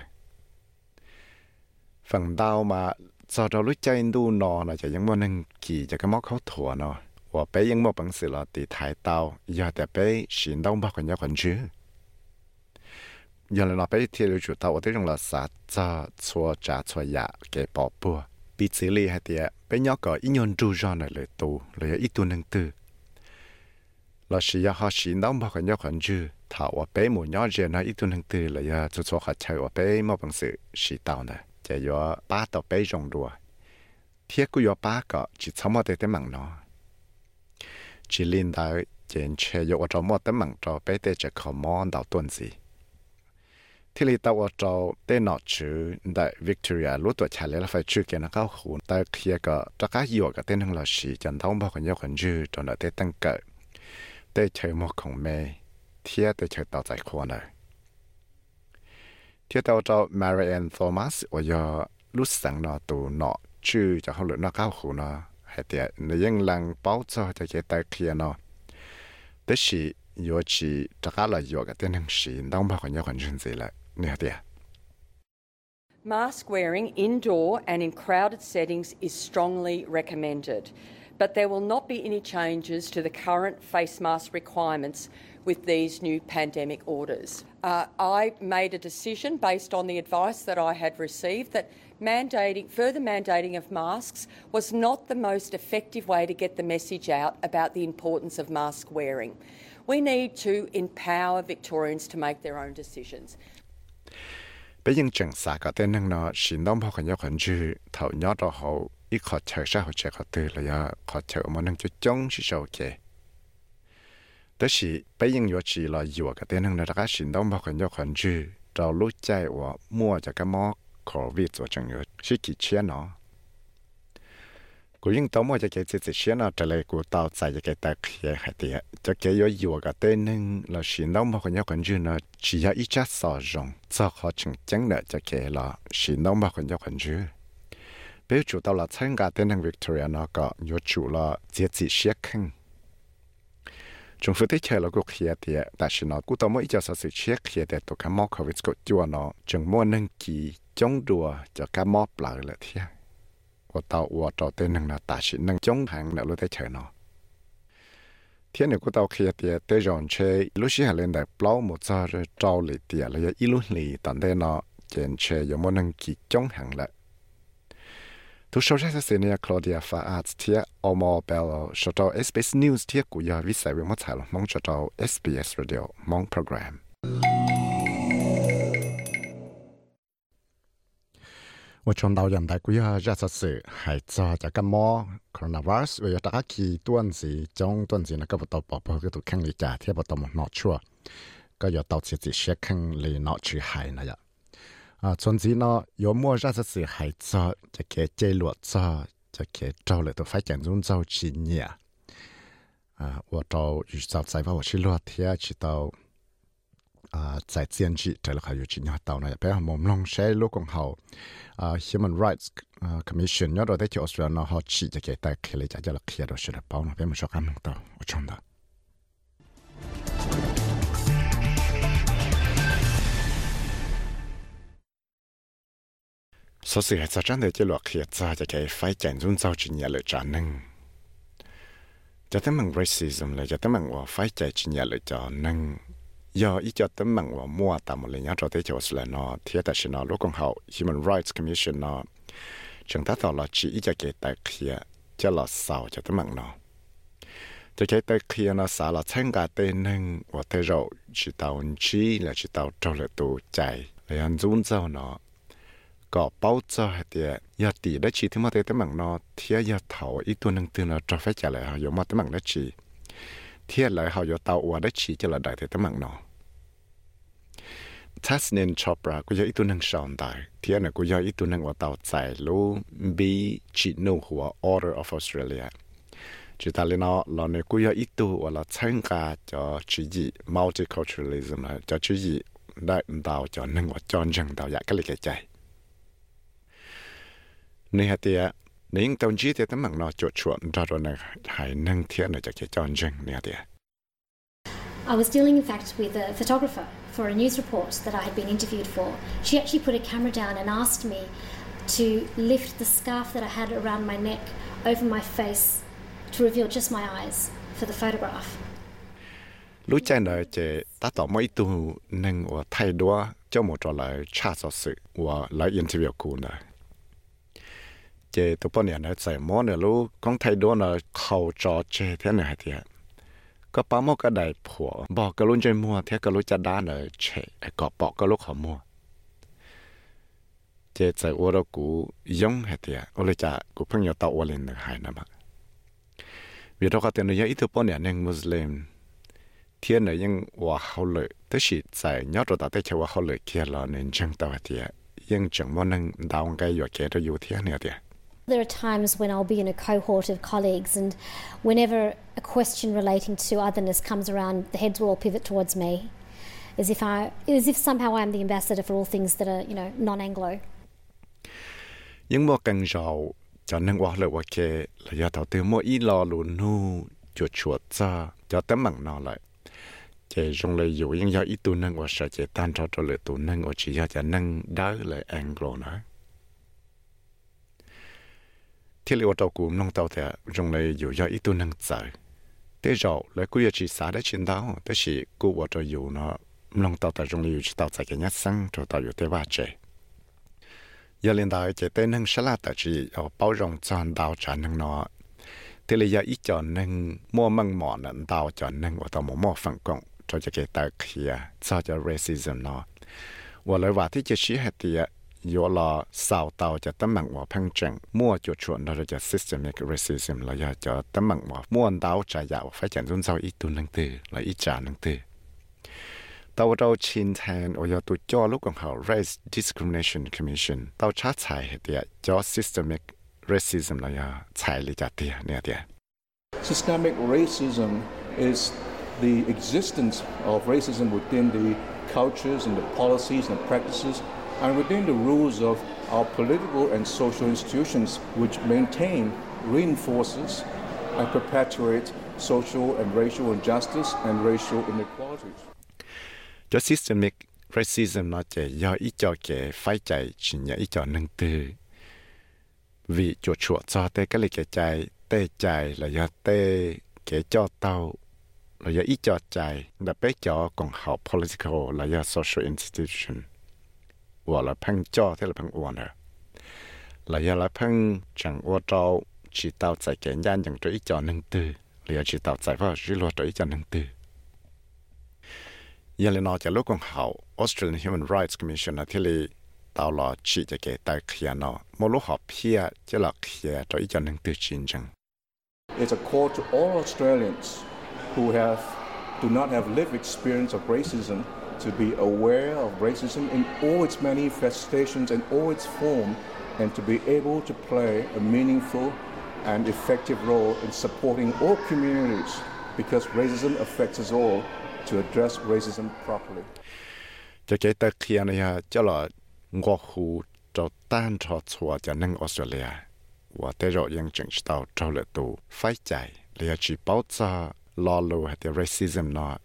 ฝั่งดาวมา giờ đó lúc chơi Indo nọ là chỉ những món ăn kỳ chỉ cái món khẩu thua nọ và bé những món bằng sự là từ thái tàu giờ để bé xin đông bắc còn nhớ còn giờ là bé thì lưu chủ tàu ở đây là sa cha chua cha chua cái bỏ bùa. Bị xử lý hay thì bé nhớ có ít nhon tru ra này lời tu lời ít tu nâng tư. Là sự ya họ xin đông bắc còn nhớ còn chứ bé muốn nhớ gì nó ít tu nâng tư là ya chua chua khát chơi và bé món bằng sự xí tàu này จะยอป้าต่อไปจงรัวเทียกูยอป้าก็จิตสมอเตเตมังเนาะจิลินดาเจนเชยอจอมอเตมังจอไปเตจะขอมอนดาวต้นสิที่ลีตาวจอเตนอชื่อได้วิกตอเรียรู้ตัวชาเลลไฟชื่อเกนก้าหูแต่เทียก็จะก้าหยวกับเต้นทั้งหลอชีจนท้องพ่อคนยอคนยืดจนเตตั้งเกิดเตเชยมอของเมเทียเตเชยต่อใจควรเลย เที่ยวเตาเจ้ามารีแอนโทมัสว่าอย่าลุสังนอตูนอชื่อจะเขาหลุดนอก้าวหูนอให้เตียในยังลังเป้าเจ้าจะเกตาเคลียนอแต่ชีโยชีจะก้าลอยโยกับเตียนหนึ่งชีต้องพาคนยอคนชื่นสิละเนี่ยเตีย
Mask wearing indoor and in crowded settings is strongly recommended. but there will not be any changes to the current face mask requirements with these new pandemic orders. Uh, I made a decision based on the advice that I had received that mandating further mandating of masks was not the most effective way to get the message out about the importance of mask wearing. We need to empower Victorians to make their own decisions.
北京政策个等能呢，是南跑很有很住头鸟到后， อีขอเชาชาหัวเชาขอตื่นเลยอะขอเชามันนั่งจะจ้องชิชาวเกแต่สิไปยังอยู่ชีลอยอยู่กับเต้นนั่งนะรักสินต้องบอกกันยกคนจื้อเรารู้ใจว่ามั่วจากกระมอกโควิดตัวจังเยอะสิกิเชียนเนาะกูยิ่งต้องมั่วจะเกจิเชียนเนาะแต่เลยกูเตาใจจะเกตะเขียหายเตียจะเกยอยู่กับเต้นนั่งเราสินต้องบอกกันยกคนจื้อเนาะชียอีจัดสอจงจะขอจึงจังเนาะจะเกยเราสินต้องบอกกันยกคนจื้อ bây chủ tao là 参加 tiến hành Victoria nó có nhiều chủ là giá trị sẽ khăn chúng phụ thích là cuộc hiện nó cũng tao mới cho sự sẽ hiện tại tụ cái mỏ khẩu vịt cột chua nó chúng mua nâng kỳ chống đùa cho cái mỏ lại là thế của tao của tao tên là ta chỉ nâng chống hàng là lúc tới chơi nó thiên này của tao khi thì tới rồi chơi lúc xí lên đại bao một giờ trao lại thì là ít lúc này tận đây nó chơi có muốn nâng kỳ chống hàng lại ทุกโชว์ใช้เสียเนี่ยคลอเดียฟาอาร์เทียออมอเบลชอตเอสบีเอสนิวส์เทียกุยาวิสัยเวมัทไทยมองชอตเอสบีเอสรีดิโอมองโปรแกรมว่าชนดาวยันได้กุยาจะสื่อหายใจจากกันมอโคโรนาไวรัสเวียตะกี้ต้วนสีจงต้วนสีนักบตปอเพื่อถูกแข่งลีจ่าเทียบตมนอชัวก็อย่าเตาเสียจีเช็คแข่งลีนอชื่อหายนะยะ 啊，總之呢，有麼熱實事係做就嘅記錄做就嘅做嚟到發展中做幾年啊，我到預兆在把我去落貼去到。啊，在建制这里还有几年到呢，比如我们弄些路公后啊，Human Rights 啊 Commission 要到在就 Australia 呢，好起就给大家了解，就了开到是了，包呢，别么说干么到，我真的。 สสื่อจะจันเดียวจะหลอกเขียจ้จะแก่ไฟแจนรุ่นเจ้าจินยาเลยจานหนึ่งจะต้องมังไรซิสมเลยจะต้องมังว่าไฟแจจินยาเลยจานหนึ่งยออีจะต้องมังว่ามัวตามเลยนะเราได้จะสละนอเทียแต่ชนะลูกของเขา Human Rights Commission นอจึงถ้าต่อเราจีอีจะเกตแต่เขียจะหลอดสาวจะต้องมังนอจะแค่แต่เคียนสาหลอดเช่งกาเตนึงว่าเธอเราจิตเอาชีและจิตเอาโจ้เลตัวใจเลยอันรุ่นเจ้าเนาะ ก็เป้าจะเตียยาตีได้ชีที่มาเตะมังนอเทียยาเถาอีตัวหนึ่งตัวเราจะไฟจะเลยอยู่มาเตะมังได้ชีเทียเลยเขาอยู่เตาอวได้ชีจะละได้เตะมังนอทัสเนนชอปรากูยออีตัวหนึ่งชอนได้เทียนะกูยออีตัวหนึ่งว่าเตาใจรู้บีจีโนหัว Order of Australia จุดตาเลนอเราเนี่ยกูยออีตัวว่าเราเชิงกาจะชีจี multiculturalism จะชีจีได้ดาวจอหนึ่งว่าจอนจังดาวยากก็เลยใจ นี่ฮะเตียนี่ยังตอนจีเตียตั้งมังนอจดชวนรอดนะหายนั่งเทียนจากเจจอนจึงเนี่ยเตีย
I was dealing, in fact, with a photographer for a news report that I had been interviewed for. She actually put a camera down and asked me to lift the scarf that I had around my neck over my face to reveal just my eyes for the photograph.
รู้ใจเลยเจตาต่อไม่ตูนึงว่าไทยดัวเจ้าหมดเลยชาสอสึว่าเลยอินเทอร์วิวคูนะ เจตัวป้อนเนี่ยนะใส่หม้อเนี่ยรู้ของไทยโดนเน่าจอเจเท่าไหนเทียก็ป้าม้อก็ได้ผัวบอกกระลุนใจมัวเทียกระลุจะด้านเนี่ยเฉยก็ปอกกระลุขอมัวเจใส่อวดกูยงเทียโอเลยจะกูเพิ่งอยู่ตาอวลินหายนะมั้งวิธีการเตือนี่ยอิทธิพนี่ยังมุสลิมเทียนเนี่ยยังว่าเขาเลยแต่สิใส่ยอดตัวแต่เชื่ว่าเขาเลยเคียนเราเนี่ยจังตัวเทียยังจังว่านึงดาวง่ายอยู่เกตอยู่เทียนเนี่ยเดีย
There are times when I'll be in a cohort of colleagues, and whenever a question relating to otherness comes around, the heads will all pivot towards me, as if I, as if somehow I'm the ambassador for all things that are, you know, non-Anglo.
Nhưng nâng tan-tan nâng nâng anglo ที่เรียกว่าตัวกูน้องเต่าแต่จงเลยอยู่ย่อยอีตัวนั่งเจอแต่เราเลยกูอยากจะสาได้ชินดาวแต่สิกูว่าจะอยู่เนาะน้องเต่าแต่จงเลยอยู่เต่าใจกันยัดซังตัวเต่าอยู่แต่ว่าเจยาเล่นดาวเจเต้นั่งฉลาดแต่สิเอาเป้ารองจอนดาวจานนั่งเนาะที่เลยอีจอนนั่งมัวมังหมอนั่นดาวจอนนั่งว่าต่อหมอหมอฟังกงจะจะเกิดตาเคียจะจะเรสิซึมเนาะว่าเลยว่าที่จะชี้ให้เตีย 有了少到就等门我碰正，莫就 chuẩn đó là systemic racism là giờ cho tấm mặn mà muốn đào trả giàu phải chẳng dùng sau ít tuần năng tư là ít trả năng tư. Tao đâu chín thành ở giờ cho lúc còn họ race discrimination commission. Tao chát xài hết tiệt cho systemic racism là giờ xài lý trả tiệt nè tiệt.
Systemic racism is the existence of racism within the cultures and the policies and practices and within the rules of our political and social institutions which maintain, reinforces and perpetuate social and racial injustice and racial inequalities.
cho systemic racism nó chỉ do ít cho cái phải chạy chỉ nhớ ít cho nâng từ vì chuột chuột cho tê cái lịch cái chạy tê là là political là social institution ว่าละพังจ่อที่ละพังอวนเหรอหลายลาพังจังอวนเจ้าชีเตาใจแก่ย่านอย่างตัวอีจอหนึ่งตือเหลือชีเตาใจว่าชีรัวตัวอีจอหนึ่งตือยังเลยนอจากลูกของเขา Australian Human Rights Commission ที่เลยตาลอชีจะแก่ตาเขียนอมลูกหอบเพียจะหลักเขียตัวอีจอหนึ่งตือจริงจัง
It's a call to all Australians who have do not have lived experience of racism to be aware of racism in all its manifestations and all its form and to be able to play a meaningful and effective role in supporting all communities because racism affects us all to address racism properly.
cho Australia racism nó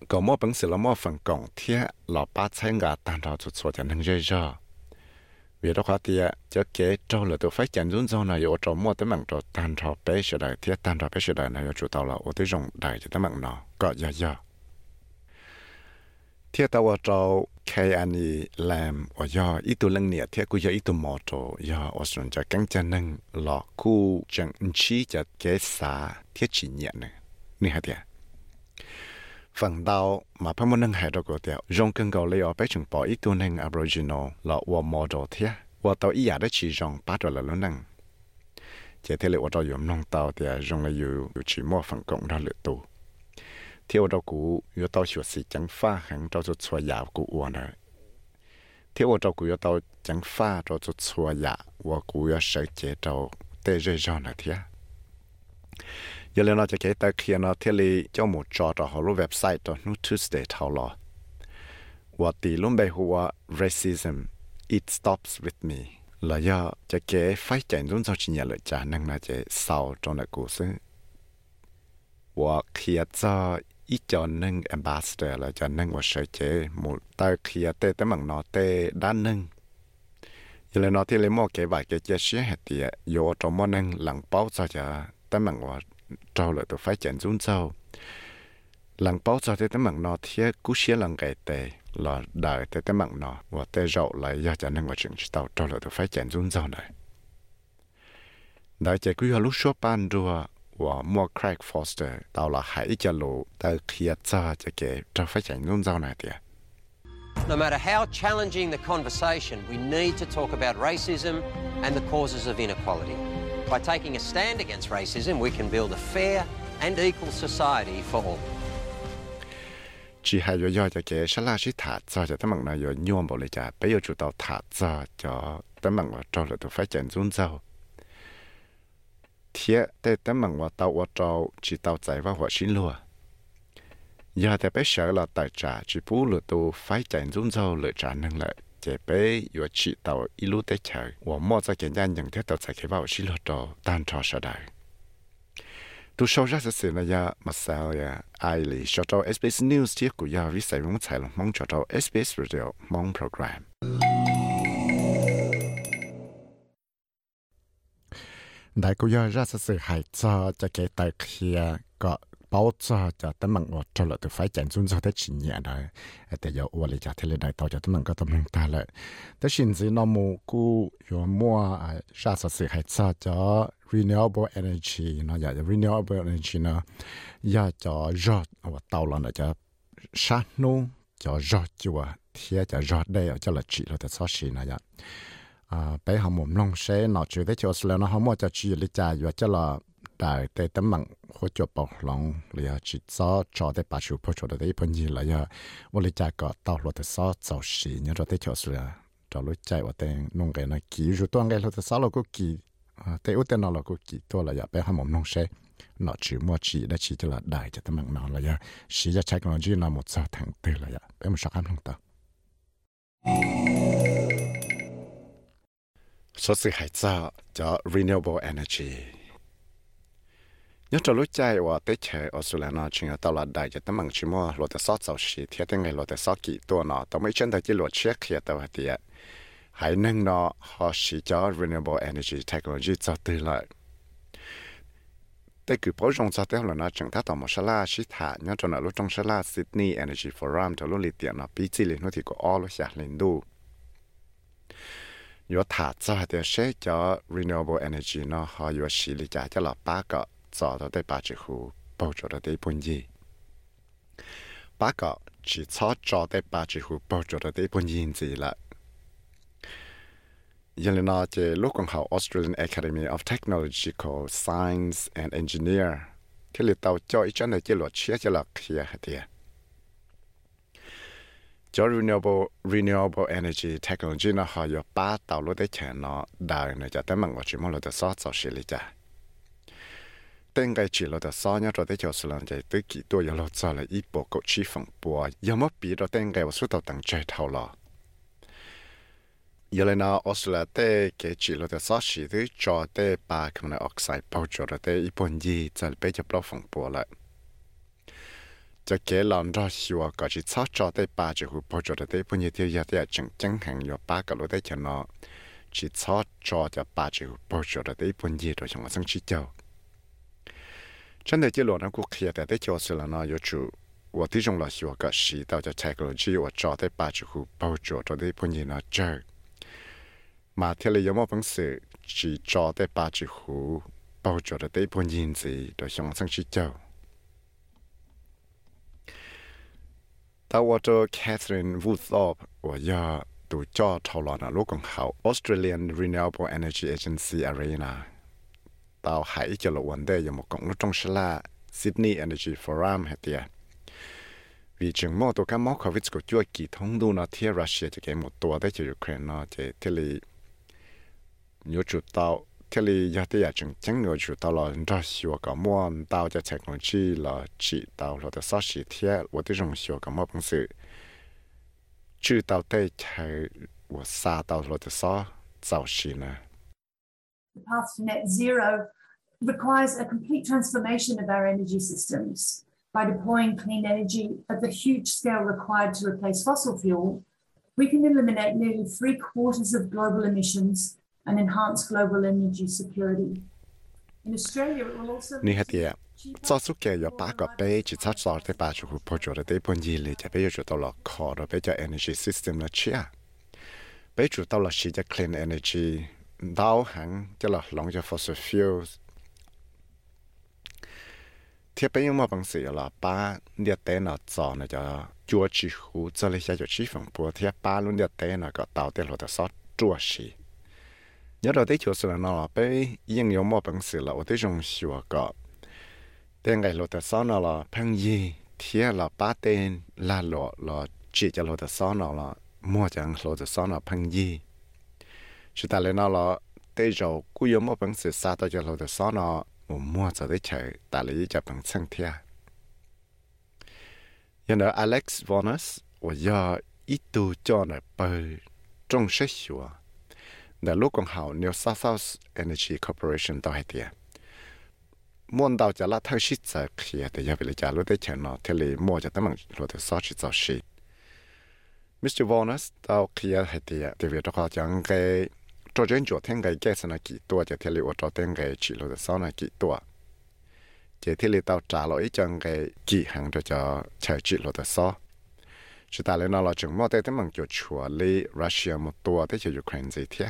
lý trả có một bằng sự là một phần cộng thiết là ba 千个 tan cho chùa cho nên dễ dàng vì đó khá thì cho kế cho là tôi phải chẳng run run này ở trong mua tới mạng cho tan cho bé sẽ đại thiết tan cho bé sẽ đại này chủ tàu là ở tới rộng đại cho tới mạng nó có giờ giờ thiết tàu ở trong cái anh ấy làm ở giờ ít tu lăng nhiệt thiết cũng giờ ít tu mò cho giờ ở trong cho căng chân nâng lọ khu chẳng chi cho kế xã thiết chỉ nhiệt này nè hả tiệt phần đầu mà phải muốn nâng hải đó của tiệt dùng cần cầu lấy ở bé chừng ฝั่งดาวมาพมันนังหายดอกเดียวยงกันเกาเลยอไปถึงปออีกตัวหนึ่งอบริจินอลละวัวมอดเทียว่าตัวอีอยาได้ชีจองป้าดอละแล้วนั่งเจเทเลวัวเตัวยู่น้องเตาเดียจงเลยอยู่อยู่ชีมอฝั่งกงดอเหลตัวเที่ยวเรากูอยู่เตาชวดสีจังฟ้าหังเรจุดชัวยากูอ้วนเลยเที่ยวเรากูอยู่เตาจังฟ้าเรจุดชัวยาว่ากูอยู่ใช้เจเราเตะเรื่อนะเทีย giờ lên nóจะ cái ta kia nó thế li cho một trò cho họ lúc website đó nó Tuesday thảo lo và tỷ luôn bây hùa racism it stops with me là do cho cái phải chạy luôn cho chỉ nhà lợi trả năng là cái sau trong lại故事và khi cho ít cho năng ambassador là cho năng và sở chế một ta khi tê tới bằng nó tê đa năng giờ lên nó thì lấy một cái vài cái chia sẻ hết thì vô trong món năng lặng bao cho cho tới bằng và trâu là tôi phải chạy run sâu. Lần bao giờ thì tấm bằng nó thiệt cú xía lần cái tệ là đại tế tế mạng nó và tế rậu lại do cho nên và chuyện chỉ tàu. Trâu là tôi phải chèn run sâu này. Đại chế quý lúc số ban rùa và mua Craig Foster tàu là hãy cho lũ tới khi cho cho kể trâu phải chèn run sâu này thì
No matter how challenging the conversation, we need to talk about racism and the causes of inequality. By taking a stand against racism, we can build a fair and equal society for all.
chỉ hay yo yo cho cái sá la sĩ thả cho cho tấm bằng này yo nhôm bộ lại bây giờ chủ tàu thả cho cho tấm bằng vào cho là tôi phát triển run dao thiệt để tấm bằng vào tàu vào trâu chỉ tàu chạy vào hoa xin lúa giờ thì bây giờ là tại trả chỉ bù lừa tôi phát triển run dao lựa trả năng lợi chế bây giờ chỉ tàu ít lúc tới chờ và mua cho cái nhân nhận thế tàu chạy cái vào xí lọt trâu tan trò sợ đời tu sau ra sự là ya mà sao ya, ai lì cho cho SBS News tiết của ya vi sai mong chạy lòng mong cho cho SBS Radio mong program. Đại của ya ra sự hại cho cho cái tài kia có bảo cho cho tấm bằng ở cho là tôi phải chạy xuống cho tới chỉ nhẹ đấy để giờ ở lại cho thế là đại tàu cho tấm bằng có tấm bằng ta lạiแต่สิ่งที่น้องมูกูอยู่มัวราชsự hại cho cho renewable energy เนาะอยากจะ renewable energy เนาะอยากจะรอดว่าเตาเราเนี่ยจะชาโนจะรอดจัวเทียจะรอดได้จะละจีเราแต่ซอสีนะอยากอ่าไปหาหมุมลงเชนอจูได้จะสแล้วเนาะเขามัวจะจีลิจาอยู่จะละ đại tế tấm mạng hỗ trợ bảo lòng là chỉ cho cho để bà chủ bảo trợ để phần gì là giờ vô lý giải có tao lo để sao cháu xí nhớ để cháu xí à cháu lúc chạy và nông cái nó kỹ rồi tuân cái lo để sao lo cũng kỹ thế út tên nó lo cũng kỹ, tôi là giờ bé ham nông xe. Nó chỉ mua chỉ đã chỉ là đại cho tấm mạng nó là giờ xí cho chạy còn là một giờ thẳng từ là giờ bé một sáu ăn không tao số sự renewable energy. แต่อุตนอเราก็กี่ตัวเราอยากไปหาหมอน้องเช่นอจือมัวจีได้ชีจะละได้จะตั้งมังนอนเราอยากชีจะใช้กำลังจีนอหมดซาทางเตเราอยากไปมันสักคำลงต่อสดสิหายจ้าจะ renewable energy nhớ cho lúc chạy và tới chơi ở Sudan nó 早到第八只户，报着到第半夜。八个只操早到第八只户，报着到第半夜子了。原来那只陆光号 Australian Academy of Technological Science and Engineering. Khi li tao cho i 叫 renewable renewable energy technology ná hao yó bá tao ló te chè ná, đà ná. 等下去了的，三年 chilo de 几多一路走了一波高峰 osulam 等个速 tu ki doyalo tsala ibo ko chi fongboa yomapi rodegai osuto teng chaitolo. Yelena osulate ke chilo de sochi du chote 在这一轮，我国家的教师呢，要求我提供了许多个涉及到的材料，我教的八支壶、包脚的盆子、纸。明天的要么方式是教的八支壶、包脚的盆子都向上去教。在我做 Catherine Woodthorpe，我要到教头了呢，罗共号 Australian Renewable Energy Agency Arena。Tàu hải cho lộ vấn đề ở một cộng lúc trong sẽ là Sydney Energy Forum hệ tiệt vì chừng mô tổ cái mỏ COVID của chúa kỳ thông đu nó thiên Russia cho cái một tổ tới cho Ukraine nó chỉ thế lì nhiều chủ tàu, thế lì giờ thì giờ chừng chẳng nhiều chủ tàu là ra xíu cả mua tàu cho chạy con chi là chỉ tàu là để sát sĩ thiết và tôi dùng xíu cả mua bằng sự. Chữ tàu tới chạy và xa tàu là để sát giàu xí nè.
The path to net zero requires a complete transformation of our energy systems by deploying clean energy at the huge scale required to replace fossil fuel, we can eliminate nearly three quarters of global emissions and enhance global energy security. In Australia, it will also. Nihatia. Tsasuke yo baka pe chi tsachlar te pa chu po chore te ponji le te pe yo
to la kor pe ja energy system la chia. Pe chu to la shi ja clean energy dao hang ja la long ja fossil fuels 贴被用么本事了，把列带那早那叫做几乎这里下就几分波，贴把路列带那个到的路的少做事。nhớ đầu tới chỗ sự là nó là bé yên yếu mò bằng sự là ở tới trong sửa có tên ngày lột sau nó là phăng gì thì là ba tên là lọ là chỉ cho lột sau nó là mua chẳng lột sau nó phăng gì chỉ ta lên nó là tới chỗ cú yếu mò bằng sự xa tới cho lột sau 我摸着的球打了一脚碰上天。然后 Alex Vonas 我要一度叫了被重视些，那卢光好 New South Wales Energy Corporation 到海边。mua đào chả là thao shit giờ à, kia thì giờ về chả lúc đấy chả thì lấy mua chả tấm bằng lúc đấy sáu shit Mr. Vonas tao kia à, hay thì thì việc đó có chẳng cái cho trên chỗ thiên cái cái sao nó kỹ tua chỉ thiên lý ở cho thiên cái chỉ lo được sao nó kỹ tua chỉ thiên lý tao trả lỗi chân cái kỹ hàng cho cho chờ chỉ lo được sao chỉ ta lên nó là chúng mua tới tới mong kiểu chùa lý Russia một tua tới chỉ Ukraine gì thế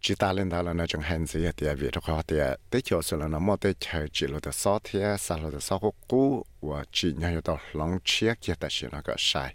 chỉ ta lên đó là nó chẳng hẹn gì thì việc đó khó thì tới chiều sau là nó mua tới chờ chỉ lo được sao thế sao lo được sao cũng cũ và chỉ nhau cho tao lòng chia kia ta chỉ nó có sai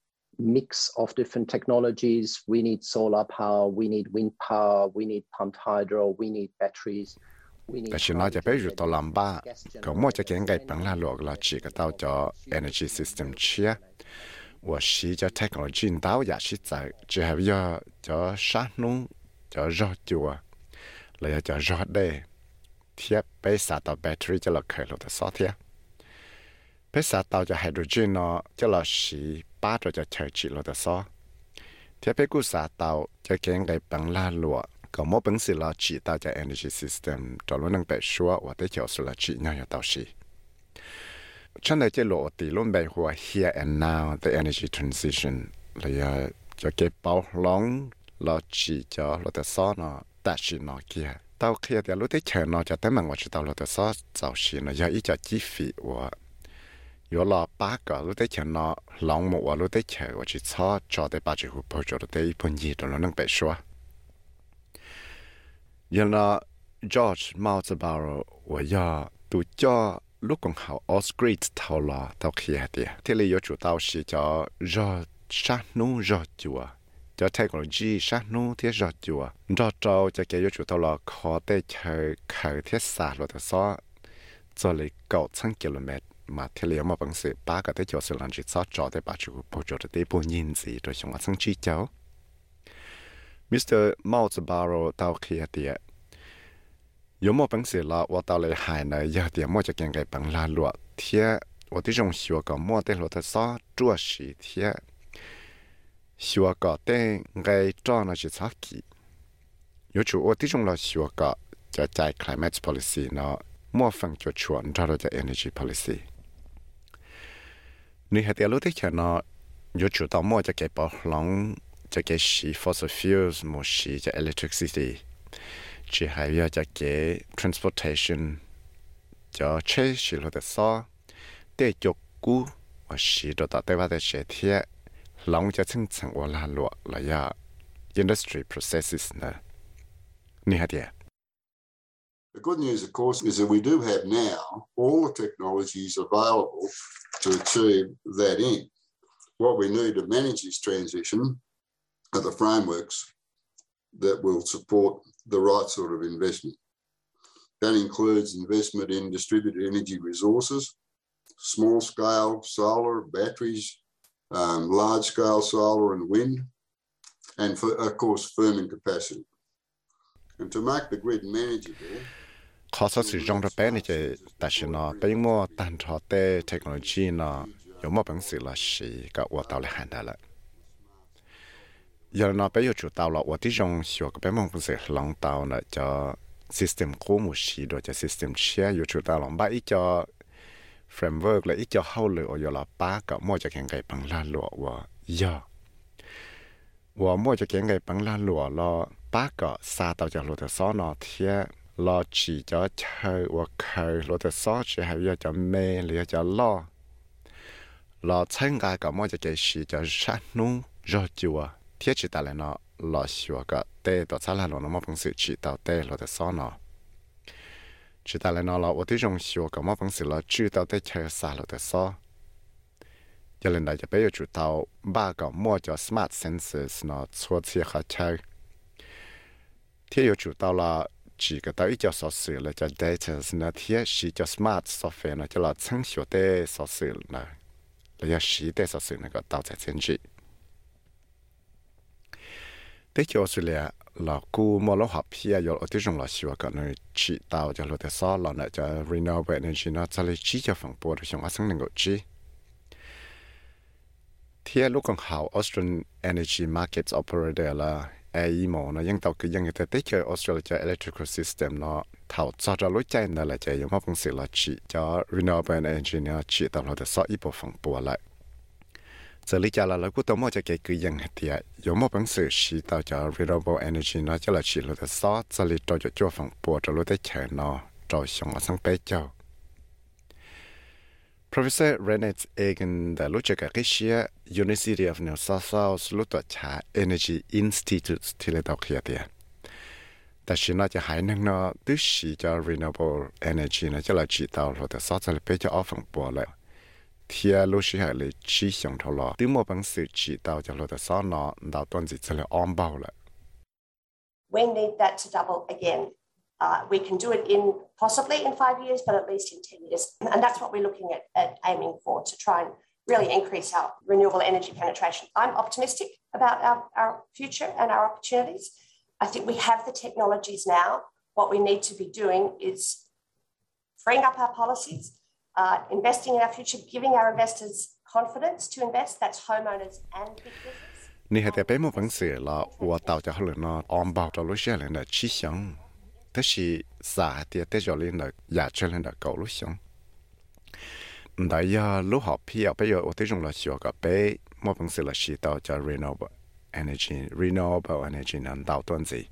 mix of different technologies. We need solar power, we need wind power, we need pumped hydro, we need batteries. ta chỉ nói cho bé rụt tàu làm ba, có mua cho kiến energy system chia,
và technology tàu giả chỉ tại chỉ hay giờ cho sát nung cho rõ chùa, là battery cho là. bây giờ tàu cho hydrogen nó, cho là xì ba cho cho chơi chỉ là đó sao thế bây giờ tàu cho cái ngày bằng la lụa có mỗi bằng sự là chỉ tàu cho energy system cho luôn năng bị xóa và tới chỗ sự là chỉ nhau cho tàu xì. Trong này cái lộ thì luôn bị hòa here and now, the energy transition, là à, cho cái bao long là chỉ cho là đó sao nó ta chỉ nó kia. Tàu kia thì lúc tới chờ nó cho tới mà ngoài chỉ tàu là đó sao tàu xì nó giờ ít cho chi phí và 有了八个路的钱呢，浪木我路的钱我去炒，找的把这户包着的一盆一都能白说。有了 George 帽子包了，我要独家陆公号 Osgrid 头了到开的，这里有主道是叫热山农热酒啊。cho technology sát nu thiết rõ chùa rõ trâu cho cái chủ tàu là khó để chơi khởi thiết xa lo thật so cho lấy cầu trăm km mà thiết liệu mà bằng sự ba cái tới chỗ sự làm chỉ sót cho để bà chủ bộ chỗ để bộ nhìn gì rồi chúng ta sang chi cháu Mr. Mao Zedong tao kia tiệt 有么本事了，我到了海呢，有点么就跟个本拉落贴，我的种学个么的落的啥做事贴。xua cọ tên ngay cho nó chỉ sát kỳ yếu chủ ô tí trong là xua cọ cho chạy climate policy nó mua phần cho chuẩn cho cho energy policy นี่เหตุรู้ที่ฉันยนเนาะยุคต่อมาจะเก็บปหลังจะเก็บชี fossil fuels มชีจะเ electricity ชีหายจะเก็บ transportation จะเชื่อชีเราแต่ซอเตยกกูว่าสีเราตัดแต่ว่าแต่เชียเทียหลังจะซึ่งสังวลาหลวเลยอะ industry processes นะนี่เฮะเดีย
The good news, of course, is that we do have now all the technologies available to achieve that end. What we need to manage this transition are the frameworks that will support the right sort of investment. That includes investment in distributed energy resources, small scale solar, batteries, um, large scale solar and wind, and for, of course, firming capacity. And to make the grid manageable,
khó sát sử dụng ra bé này thì ta sẽ nó bé mua tàn trò tê technology nó có một bằng sự là sĩ cả của tao là hàn đã lại
giờ nó
bé yêu chủ tao là của tí dùng sửa cái bé mong cũng sẽ lòng tao là cho system cố một sĩ rồi cho system share yêu chủ tao lòng bá bãi cho framework là ít cho hậu lửa yêu là ba cả mua cho kẹn cái bằng la lụa của giờ của mua cho kẹn cái bằng la lụa lo bá cả xa tao cho lụa theo xó nó thiệt 天。lo chỉ cho chơi và khơi lo tới sáu chỉ hay là cho mê là cho lo lo 参加个么就给是叫山农热酒啊，天气大来呢，老学个带到咱来了那么本事知道带了的啥呢？知道来呢了，我对种学个么本事了，知道带吃啥了的啥。有人来就比如知道八个么叫 smart sensors 呢，错切和吃。天又知道了。Chỉ cái tới cho sở sự là cho data nó thiết chỉ cho smart software nó cho là sáng sửa tế sở sự là là cho sĩ tế sở sự nó có tạo ra chân trị tế cho Australia là là cú mà lô học phía yo ở tiêu là sửa cái nơi chỉ tạo cho lô tế số là nó cho renewable energy nó cho lấy chỉ cho phần bùa được trong sáng năng lượng chỉ thì lúc còn học Australian Energy Markets Operator là ai mò nó ยัง tàu cứ ยัง cái tế chơi Australia electrical system nó thảo cho cho lối chạy nó là chạy giống phong sự là chỉ cho renewable energy nó chỉ tàu nó để so ít bộ phận bùa lại giờ lý cho là là cũng tao mua cho cái cứ ยัง thì giống một bằng sự chỉ tàu cho renewable energy nó cho là chỉ là để so giờ lý cho cho cho phần bùa cho lối để chạy nó cho xong ở sang bé cho Professor Rennet Egan da lucha ka kishia University of New South Wales luto cha Energy Institute tile tau kia. Ta shi na hai nang renewable energy na chi lo ta sa le pe po le. Shi ha le chi xiong lo. Tu mo bang chi lo ta sa tuan zi le on bao le.
We need that to double again. Uh, we can do it in possibly in five years, but at least in 10 years. And that's what we're looking at, at aiming for to try and really increase our renewable energy penetration. I'm optimistic about our, our future and our opportunities. I think we have the technologies now. What we need to be doing is freeing up our policies, uh, investing in our future, giving our investors confidence to invest. That's homeowners and big business.
你还得背么本事了？我到家后来呢，安保着路线来的 这是三 D 带着你来亚洲人的高路上，唔但有绿叶片，又要有我哋用来烧嘅煤，莫平时嘅渠道叫 Renewable Energy，Renewable Energy 能导断字。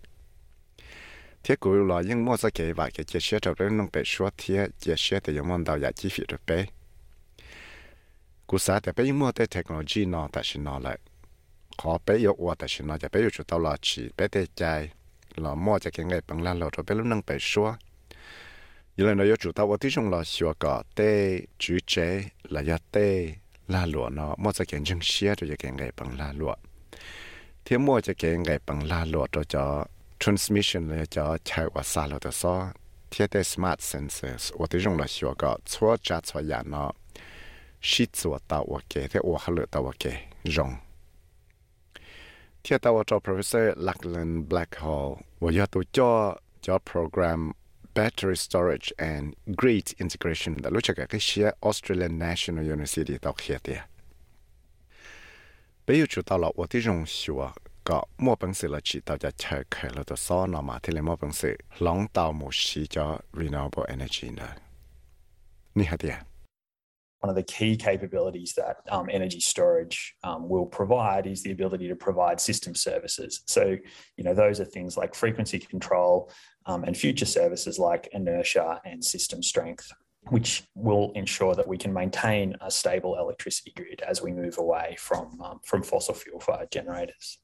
铁轨落应莫再讲话，一节车就可能被烧，铁一节车就用到廿几节嘅煤。古时嘅煤莫得 technology，喏，但是喏咧，可被有我，但是呢就被有主导落去，被替代。Là mua cho cái ngày bằng lan lột rồi bé lúc nâng bé xóa như là nó yêu chủ tao ở tí trong là xóa cả tê chú chế là ya tê là lụa nó mua cho cái chân xía rồi cái ngày bằng la lụa thì mua cho cái ngày bằng la lụa rồi cho transmission là cho chạy qua xa lụa đó so thì cái smart sensors ở tí trong là xóa cả chua cha chua ya nó shi chua tao ở cái thế ở lụa tao ở cái rong ที่ตัวจอ professor Lachlan Blackhall ว่าอยากตัวจอจอ program battery storage and grid integration แต่รู้จักกับเชีย Australian National University ตัวเขียเดียไปอยู่จุดตลอดว่าที่รงชัวก็มั่วปังสือละจีตัวจะเชิญเคยเราตัวซ้อนออกมาที่เลยมั่วปังสือหลงเตาหมูชีจอ renewable energy นะนี่ฮะเดีย
one of the key capabilities that um, energy storage um, will provide is the ability to provide system services. So, you know, those are things like frequency control um, and future services like inertia and system strength, which will ensure that we can maintain a stable electricity grid as we move away from um, from fossil fuel fired generators.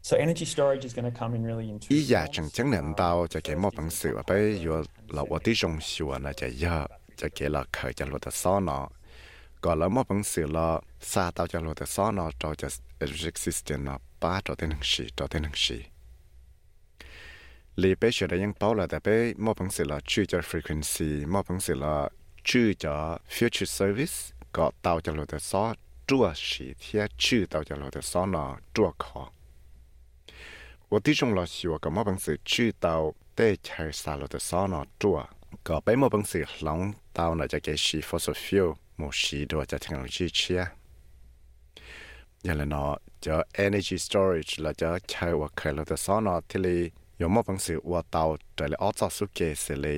So energy storage is going to come in really in two 依家正正能到就给莫本事，我被有老我的中学呢，就要就给了
课就落的少呢。 ก็แล้วมาบังสือละซาตาจะโลแต่ซ้อนอจอจะ electric system นะป้าจอเต็นหนึ่งสีจอเต็นหนึ่งสีลีเป้เชื่อได้ยังเป้าละแต่เป้มาบังสือละชื่อจะ frequency มาบังสือละชื่อจะ future service ก็ตาจะโลแต่ซ้อจั่วสีเทียชื่อตาจะโลแต่ซ้อนอจั่วคอ我弟兄老师我咁么本事知道对车杀了的烧呢做 có bé một bằng sự lòng tao là cho cái xì fossil fuel một xí đồ cho thằng lòng chi chia giờ là nó cho energy storage là cho chơi hoặc khởi là cho sau nó thì là có một phần sự hoạt tàu trở lại ớt cho suốt kia sẽ là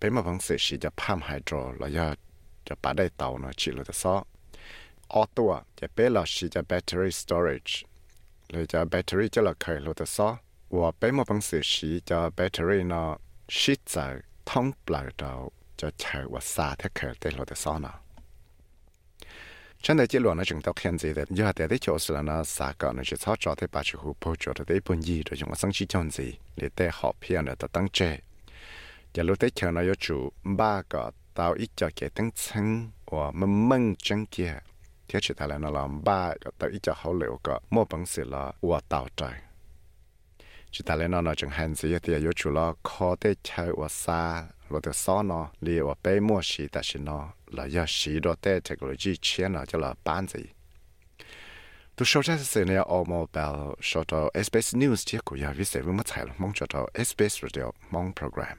bên một phần sự chỉ cho pump hydro là do cho bà đây tàu nó chỉ là cho sau ớt tua cho bên là chỉ cho battery storage là cho battery cho là khởi là cho sau và bên một phần sự chỉ cho battery nó shit giờ thông bờ đầu cho chơi hoặc xa thế khởi tới là cho sau nào chân đại chỉ luận là chúng ta hiện giờ đấy giờ tại đấy chỗ là nó xã cả nó chỉ thao trò thế bà chủ hụp bổ chỗ đấy bốn gì rồi chúng ta sáng chỉ chọn gì để để họ phiền là ta tăng chế giờ lúc đấy chờ nó yếu chủ ba cả tao ít cho cái tăng chân và mầm mầm chân kia thế chỉ ta là nó làm ba cả tao ít cho hậu liệu cả mua bằng sự là và tạo trời chỉ ta là nó nó chẳng hạn gì thì yếu chủ là khó để chơi và xa lo được xó nó liệu và bé mua xí ta xin nó là do xí đồ để technology chia nó cho là bán gì tôi sau ra sự này ở mobile sau đó SBS News chia của nhà viết sẽ với mất chạy mong cho đó SBS Radio mong program.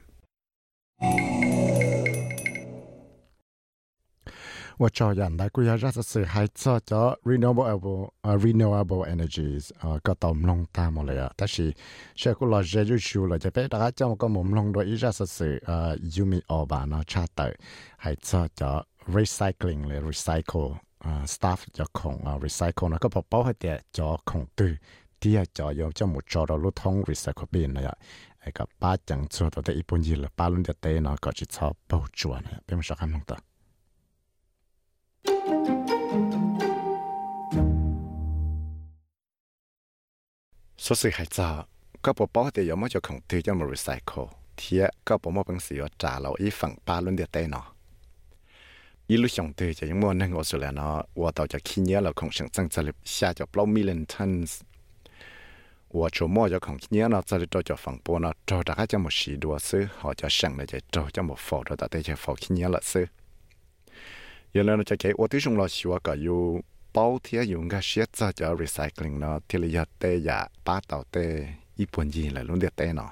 我照人来估下，这是还做咗 renewable 啊 renewable energies 啊个到唔弄大冇嚟啊，但是现在来热就少了，就俾大家将个冇弄到依家实是啊 Umi 二版啊 chat 系做咗 recycling 嚟 recycle 啊 staff 就穷啊 recycle 那个包包系啲咗穷对，啲系就要将冇做到路通 recycle 边嚟啊。ไอ้ก็ป้าจัง做到的一般嘢了，ป้า轮的地呢，ก็จะ操包住呢，别冇啥看弄的。所 số sự hại giờ có bộ bảo thì giống cho không từ cho mà recycle thì có bộ mà bằng sự trả lâu ý phẳng ba luôn được tên nó ý lúc từ cho những món năng số là nó và tàu cho khi nhớ là không sáng sáng sẽ lập xa cho bao million tons và chỗ mua cho không nhớ nó sẽ cho cho phẳng bộ nó cho ra các cho một sĩ đua sư họ cho sáng này cho cho một phò đó tại đây cho phò khi nhớ là sư giờ nó cho cái ô tí chung là xíu cả 包เทียอยู่กับเชียจะจะรีไซเคิลเนาะที่เรียเตยาป้าเต่าเตยญี่ปุ่นยีเลยลุ่นเดียเตเนาะ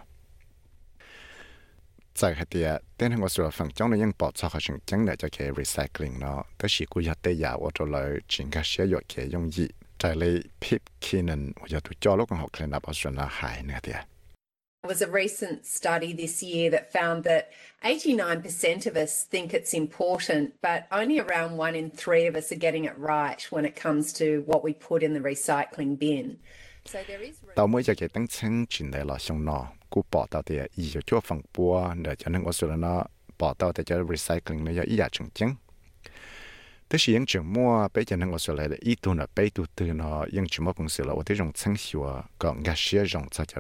จากเหตุเต้นทางวัสดุฝั่งจ้องเลยยังปอดซอกชิงจังเนี่ยจะเครีไซเคิลเนาะแต่สิกุยเตยาว่าจะเลยจิงกับเชียหยดเคยงยีใจเลยพิบคีนันว่าจะถูกจ่อโลกของหกเคลนับออสเตรเลียหายเนี่ยเดีย
was a recent study this year that found that 89% of us think it's important, but only around one in three of us are getting it right when it comes to what we put in the recycling bin. So there is.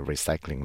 recycling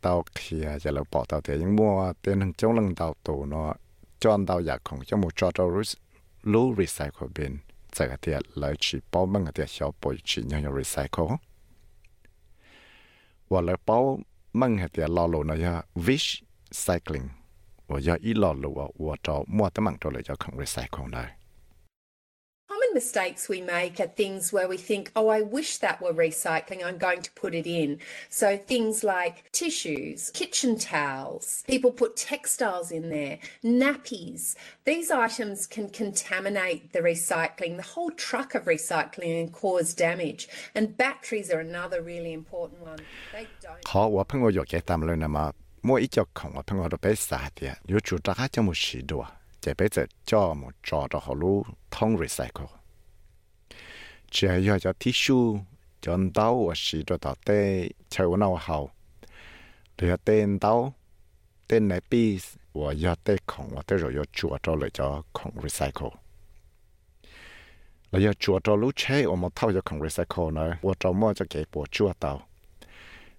เตาเขียจะเราปอเตาเตียยังมัวเตียนหงจ้องลังเตาตูเนาะจอนเตาอยากของจมูกจอดรู้รู้รีไซเคิลบินจากเตียเลยชีป้อมังเตียชอบปอยชียังยังรีไซเคิลว่าเลยป้อมังเตียลอลูเนาะวิชไซคลิงว่าอย่าอีลอลูว่าว่าจอมัวตะมังตัวเลยจะของรีไซเคิลได้
này mistakes we make are things where we think, oh, I wish that were recycling, I'm going to put it in. So things like tissues, kitchen towels, people put textiles in there, nappies. These items can contaminate the recycling, the whole truck of recycling and cause damage. And batteries are another really important one. They don't. 好，我朋友
有给他们了那么，我一叫空，我朋友都被杀的，有主张还叫么许多，这辈子叫么找着好路通 recycle。 chỉ hay cho cho tissue cho tao và sĩ cho tao tê chơi nào hậu để tên tao tên này pi và giờ tê không và tê rồi giờ chùa cho lại cho không recycle là giờ chùa cho lúc chơi và một thao cho không recycle nữa và cho mua cho cái bộ chùa tao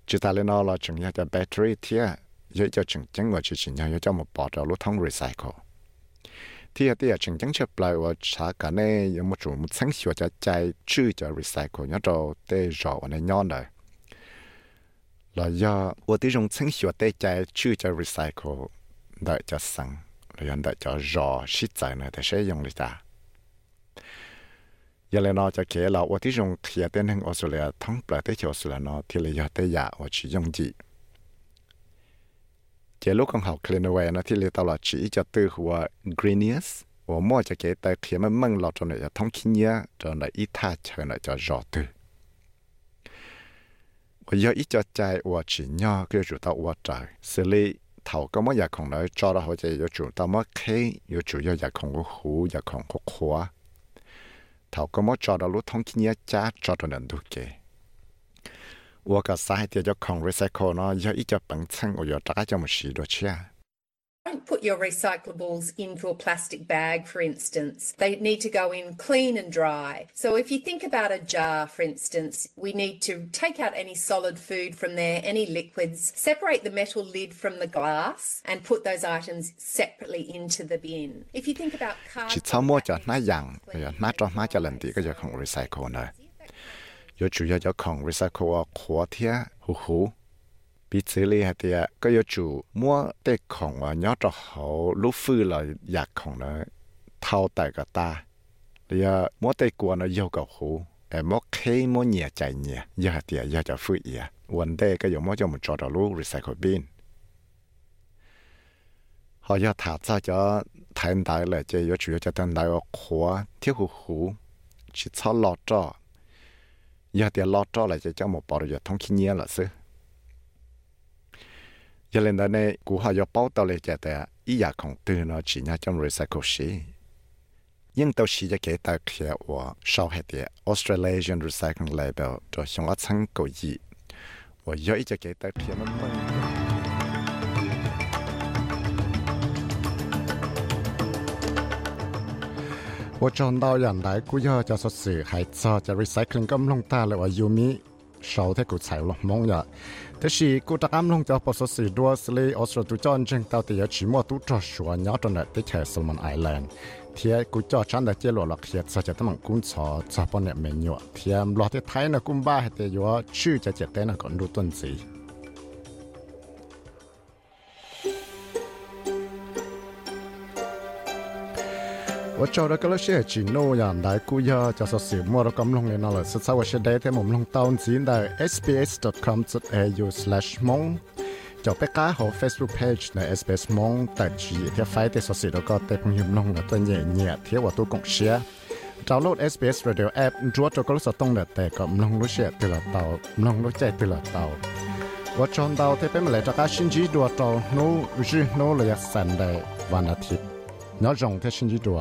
chỉ ta lên nó là chừng như cho battery thiệt giờ cho chừng chừng và chỉ chừng như cho một bỏ cho lúc thông recycle ที่ที่จริงจังเชื่อปลายว่าชากันเนี่ยยังไม่จู่มุดสังสิวจะใจชื่อจะ recycle เนี่ยเราเตะรอวันนี้ย้อนเลยแล้วยาว่าที่จงสังสิวเตะใจชื่อจะ recycle ได้จะสั่งแล้วยันได้จะรอชิดใจเนี่ยแต่ใช้ยังเลยจ้าอย่าเลยนอจะเขียนเราว่าที่จงเขียนเต้นให้ออสเตรเลียทั้งประเทศออสเตรเลียนอที่เลยอยากได้ยาว่าชิยงจี เจลูกของเขาเคลนเวนะที่เรียกตลอดชีจะตือหัวกรีเนียสหัวมั่วจะเกแต่เขียนมันมั่งหลอดจนจะท้องขี้เนี้ยจนอีท่าเชิญจะรอตือว่าอยากจะใจว่าชิ้วจะอยู่ต่อเมื่อเขยอยู่ต่ออยากของหูอยากของ只要个主到我在，所以头个么也空来抓了，或者要主到么开，要主要也空个ย，也空个花。头个么抓到路通去人家ดูเก๋。 我个啥的叫 con recycle 呢，要一叫本称，我要大家叫么许多钱。
Don't put your recyclables into a plastic bag, for instance. They need to go in clean and dry. So, if you think about a jar, for instance, we need to take out any solid food from there, any liquids, separate the metal lid from the glass, and put those items separately into the bin. If you think about cardboard,
有主要有ของ recycle 啊，ขวดเทียหูหูปีซื้อเลยฮะเตียก็有主摸ได้ของอ่ะย้อนจะเขาลูกฟื้นเลยอยากของเนอะเท่าแต่ก็ตาเรีย摸ได้กวนเนอะ有个หูแต่摸เค摸เหนียใจเหนียยาเตียยาจะฟื้นเอียวันเดก็有摸就唔做到ลูก recycle bin เขา要ถาจะจะ睇大เลยจะ有主要จะ睇大个ขวดเที่ยวหูหูchỉ操老照 giờ thì lo cho lại cho một bảo rồi thông khí nhiên là sư giờ lên đây này, cú họ giờ bảo tao lại cho ta ý dạ giả không tư nó chỉ nhà trong recycle xí. Nhưng tao xí cho cái ta kia của sau hết thì Australian Recycling Label cho chúng ta sang cầu gì. Và giờ ý cho cái ta kia nó mới 我撞到人嚟，古嘢就說是係做就 recycling 咁弄大嚟話要咪手睇古柴落網呀。但是古得啱弄就不說是多是哩，我說都真正到底有全部都做熟，然後真係啲係 Solomon Island。thì cú cho chán đã chia lọ lọ khía cho cho tấm bằng cún cho cho bọn em mình nhọ thì lọ thì thấy là cún ba thì yo chữ cho chết tên là còn đủ tuần gì 我做了个那些只诺样来估呀，就是小莫了咁弄的那了，实在我是得在我们弄当钱的 sbs.com.au/slash 蒙。就ไปก้าของ Facebook page ใน SBS มองแต่จีที่ไฟที่สุดแล้วก็แต่คงยิ้มลงแล้วตัวเนี่ยเนี่ยที่ว่าตัวกงเชียดาวน์โหลด SBS Radio App รัวจะก็รู้สึกต้องแต่ก็มองรู้เชียตัวละเตามองรู้ใจตัวละเตาว่าจอนเตาที่เป็นอะไรจากการชินจีดัวเตาโน้จีโน้เลยสันได้วันอาทิตย์น้องจงที่ชินจีดัว